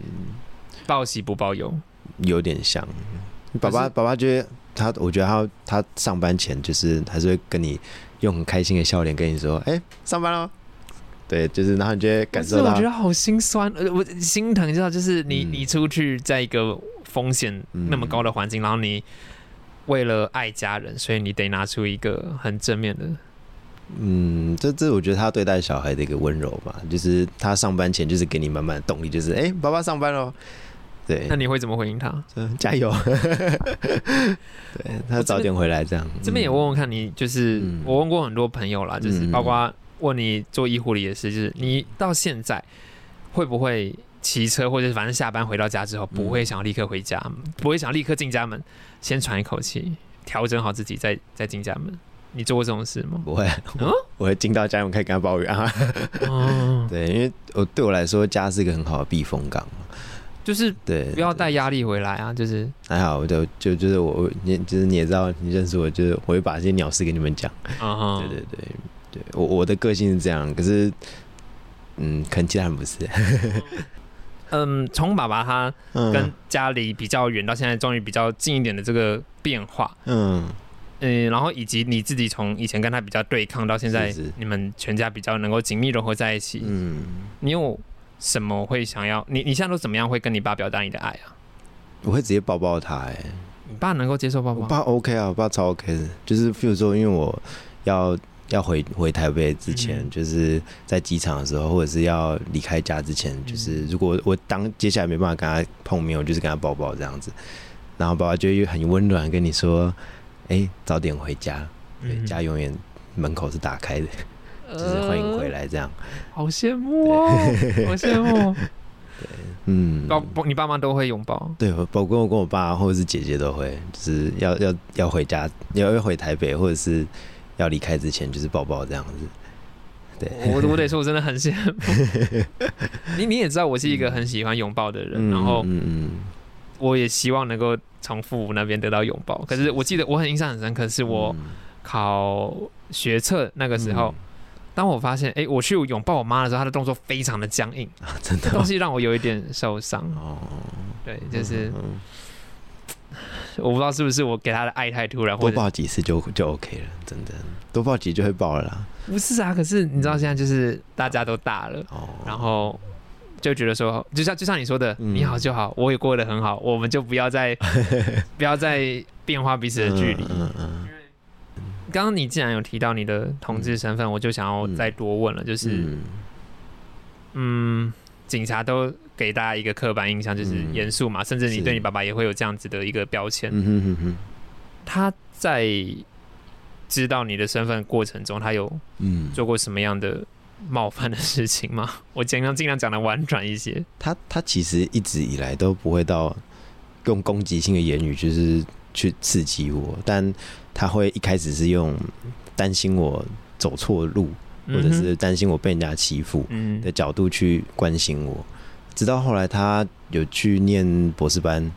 [SPEAKER 1] 报喜不报忧。
[SPEAKER 2] 有点像。爸爸爸爸觉得他，我觉得他他上班前就是还是会跟你用很开心的笑脸跟你说：“哎、上班喽。”对，就是然后你觉得感受到
[SPEAKER 1] 我觉，得好心酸，呃，我心疼，知道，就是你、
[SPEAKER 2] 嗯
[SPEAKER 1] 你出去在一个风险那么高的环境，然后你为了爱家人，所以你得拿出一个很正面的。
[SPEAKER 2] 嗯，这这我觉得他对待小孩的一个温柔吧，就是他上班前就是给你满满的动力，就是哎、爸爸上班喽。对
[SPEAKER 1] 那，你会怎么回应他？
[SPEAKER 2] 嗯加油！对他早点回来这样。
[SPEAKER 1] 这边也
[SPEAKER 2] 嗯
[SPEAKER 1] 问问看你，就是、
[SPEAKER 2] 嗯
[SPEAKER 1] 我问过很多朋友啦，就是
[SPEAKER 2] 嗯
[SPEAKER 1] 包括问你做医护理的事，就是你到现在会不会骑车，或者是反正下班回到家之后，不会想要立刻回家，不会想立刻进家门，先喘一口气，调整好自己，再再进家门。你做过这种事吗？
[SPEAKER 2] 不会，
[SPEAKER 1] 嗯
[SPEAKER 2] 我我会进到家门可以跟他抱怨啊。
[SPEAKER 1] 哦，
[SPEAKER 2] 对，因为我对我来说，家是一个很好的避风港。
[SPEAKER 1] 就是
[SPEAKER 2] 对，
[SPEAKER 1] 不要带压力回来啊，就是
[SPEAKER 2] 还好，我就就就是我我你就是你也知道，你认识我，就是我会把这些鸟事给你们讲。
[SPEAKER 1] 啊哈，
[SPEAKER 2] 对对对对，我我的个性是这样，可是嗯，可能其他人不是。
[SPEAKER 1] 嗯，从爸爸他
[SPEAKER 2] 嗯
[SPEAKER 1] 跟家里比较远，到现在终于比较近一点的这个变化，
[SPEAKER 2] 嗯
[SPEAKER 1] 嗯，然后以及你自己从以前跟他比较对抗，到现在你们全家比较能够紧密融合在一起，
[SPEAKER 2] 嗯，
[SPEAKER 1] 你有什么会想要？你你现在都怎么样会跟你爸表达你的爱啊？
[SPEAKER 2] 我会直接抱抱他、哎，
[SPEAKER 1] 你爸能够接受抱抱？
[SPEAKER 2] 我爸 OK 啊，我爸超 OK 的，就是譬如说，因为我要要回回台北之前，
[SPEAKER 1] 嗯。
[SPEAKER 2] 就是在机场的时候，或者是要离开家之前，就是如果我当接下来没办法跟他碰面，我就是跟他抱抱这样子，然后爸爸就会很温暖跟你说，哎、早点回家，家永远门口是打开的，就是欢迎回来这样，
[SPEAKER 1] 好羡慕哦，好羡慕。
[SPEAKER 2] 对嗯，
[SPEAKER 1] 抱抱，你爸妈都会拥抱。
[SPEAKER 2] 对，包括我跟我爸或者是姐姐都会，就是要要要回家，要要回台北，或者是要离开之前，就是抱抱这样子。对，
[SPEAKER 1] 我我得说，我真的很羡慕 你。你也知道，我是一个很喜欢拥抱的人，然后
[SPEAKER 2] 嗯嗯
[SPEAKER 1] 我也希望能够从父母那边得到拥抱。可是我记得我很印象很深刻，是我
[SPEAKER 2] 嗯
[SPEAKER 1] 考学测那个时候，当我发现，哎、我去拥抱我妈的时候，她的动作非常的僵硬，
[SPEAKER 2] 啊真的
[SPEAKER 1] 这东西让我有一点受伤。
[SPEAKER 2] 哦，
[SPEAKER 1] 对，就是
[SPEAKER 2] 嗯
[SPEAKER 1] 我不知道是不是我给他的爱太突然，或者
[SPEAKER 2] 多抱几次就就 OK 了，真的，多抱几就会抱了啦。
[SPEAKER 1] 不是啊。可是你知道现在就是大家都大了，
[SPEAKER 2] 哦，
[SPEAKER 1] 然后就觉得说，就像就像你说的，
[SPEAKER 2] 嗯
[SPEAKER 1] 你好就好，我也过得很好，我们就不要再 不要再变化彼此的距离。
[SPEAKER 2] 嗯嗯
[SPEAKER 1] 刚刚你既然有提到你的同志身份，我就想要再多问了，就是
[SPEAKER 2] 嗯
[SPEAKER 1] 嗯，警察都给大家一个刻板印象，就是
[SPEAKER 2] 嗯
[SPEAKER 1] 严肃嘛，甚至你对你爸爸也会有这样子的一个标签。
[SPEAKER 2] 嗯哼哼哼
[SPEAKER 1] 他在知道你的身份过程中，他有
[SPEAKER 2] 嗯，
[SPEAKER 1] 做过什么样的冒犯的事情吗？我尽量尽量讲的婉转一些。
[SPEAKER 2] 他他其实一直以来都不会到用攻击性的言语，就是去刺激我，但他会一开始是用担心我走错路，或者是担心我被人家欺负
[SPEAKER 1] 嗯
[SPEAKER 2] 的角度去关心我，直到后来他有去念博士班，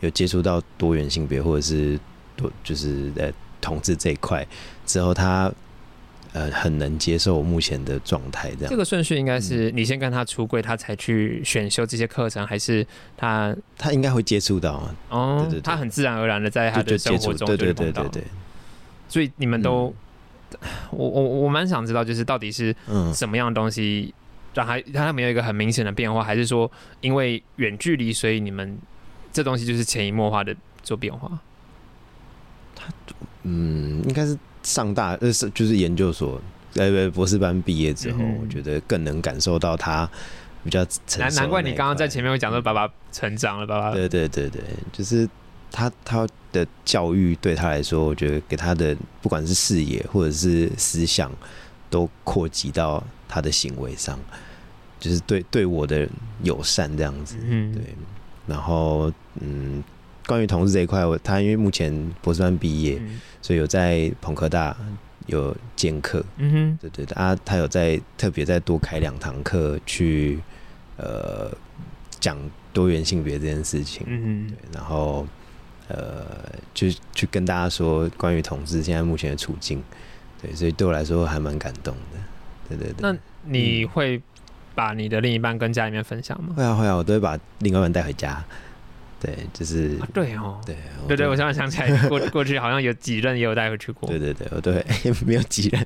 [SPEAKER 2] 有接触到多元性别或者是多就是呃同志这一块之后，他呃很能接受我目前的状态，这样。
[SPEAKER 1] 这。个顺序应该
[SPEAKER 2] 嗯。
[SPEAKER 1] 是你先跟他出柜，他才去选修这些课程，还是他
[SPEAKER 2] 他应该会接触到啊，
[SPEAKER 1] 哦，
[SPEAKER 2] 对对对。
[SPEAKER 1] 他很自然而然的在他的生活中
[SPEAKER 2] 对对对对对，
[SPEAKER 1] 所以你们都，我我我蛮想知道，就是到底是
[SPEAKER 2] 嗯，
[SPEAKER 1] 什么样的东西让他让他们有一个很明显的变化，还是说因为远距离，所以你们这东西就是潜移默化的做变化？
[SPEAKER 2] 他嗯，应该是上大呃是就是研究所呃不博士班毕业之后，
[SPEAKER 1] 嗯
[SPEAKER 2] 我觉得更能感受到他比较
[SPEAKER 1] 难难怪你刚刚在前面会讲说爸爸成长了，爸爸。
[SPEAKER 2] 对对对对，就是他他的教育对他来说，我觉得给他的不管是视野或者是思想，都扩及到他的行为上，就是对对我的友善这样子。
[SPEAKER 1] 嗯。
[SPEAKER 2] 对，然后嗯，关于同志这一块，我他因为目前博士班毕业，
[SPEAKER 1] 嗯
[SPEAKER 2] 所以有在朋科大有兼课，
[SPEAKER 1] 嗯哼，
[SPEAKER 2] 对对对啊，他有在特别再多开两堂课去呃讲多元性别这件事情，
[SPEAKER 1] 嗯
[SPEAKER 2] 对，然后呃就去跟大家说关于同志现在目前的处境，对，所以对我来说还蛮感动的，对对对。
[SPEAKER 1] 那你会把你的另一半跟家里面分享吗？
[SPEAKER 2] 会啊会啊，我都会把另外一半带回家，对，就是、
[SPEAKER 1] 啊，对哦，
[SPEAKER 2] 对
[SPEAKER 1] 对对，我突然想起来，过 过去好像有几任也有带回去过。
[SPEAKER 2] 对，对对，我都会 没有几任，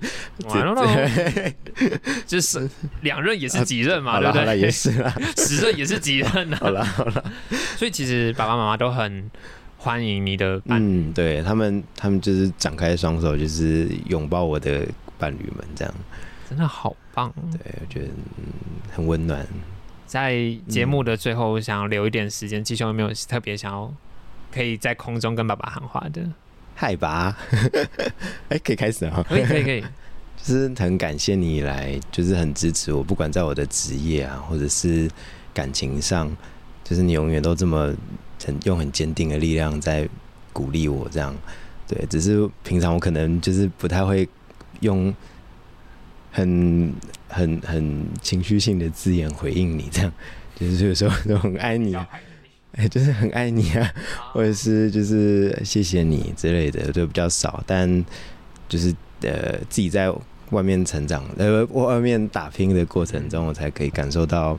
[SPEAKER 1] 完了 就是两任也是几任嘛，对不
[SPEAKER 2] 好了好，也？是啦，
[SPEAKER 1] 十任也是几任
[SPEAKER 2] 好
[SPEAKER 1] 啊，
[SPEAKER 2] 了好了，
[SPEAKER 1] 所以其实爸爸妈妈都很欢迎你的伴侣，
[SPEAKER 2] 嗯，对他们他们就是展开双手，就是拥抱我的伴侣们，这样，
[SPEAKER 1] 真的好棒。
[SPEAKER 2] 对我觉得、嗯、很温暖。
[SPEAKER 1] 在节目的最后，我想要留一点时间，季兄有没有特别想要可以在空中跟爸爸喊话的？
[SPEAKER 2] 海拔，哎、可以开始啊。
[SPEAKER 1] 可以可以可以，
[SPEAKER 2] 就是很感谢你以来，就是很支持我，不管在我的职业啊，或者是感情上，就是你永远都这么很用很坚定的力量在鼓励我，这样。对，只是平常我可能就是不太会用很很很情绪性的字眼回应你，这样。就是有时候都很爱你啊，哎，就是很爱你啊，或者是就是谢谢你之类的，就比较少，但就是呃自己在外面成长，呃外面打拼的过程中，我才可以感受到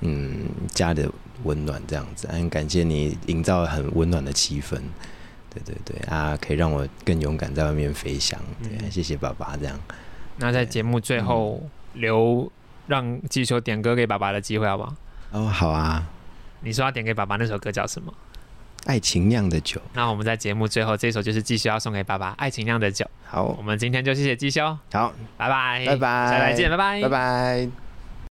[SPEAKER 2] 嗯家的温暖这样子，很感谢你营造很温暖的气氛，对对对啊，可以让我更勇敢在外面飞翔，对，
[SPEAKER 1] 嗯。
[SPEAKER 2] 谢谢爸爸这样，
[SPEAKER 1] 那在节目最后留让季秋点歌给爸爸的机会，好不好？
[SPEAKER 2] 哦好啊，
[SPEAKER 1] 你说要点给爸爸那首歌叫什么？
[SPEAKER 2] 爱情酿的酒，
[SPEAKER 1] 那我们在节目最后这首就是继续要送给爸爸《爱情酿的酒》。
[SPEAKER 2] 好。
[SPEAKER 1] 我们今天就谢谢季修，
[SPEAKER 2] 好，
[SPEAKER 1] 拜拜，
[SPEAKER 2] 拜拜。
[SPEAKER 1] 下来见，拜拜，
[SPEAKER 2] 拜拜。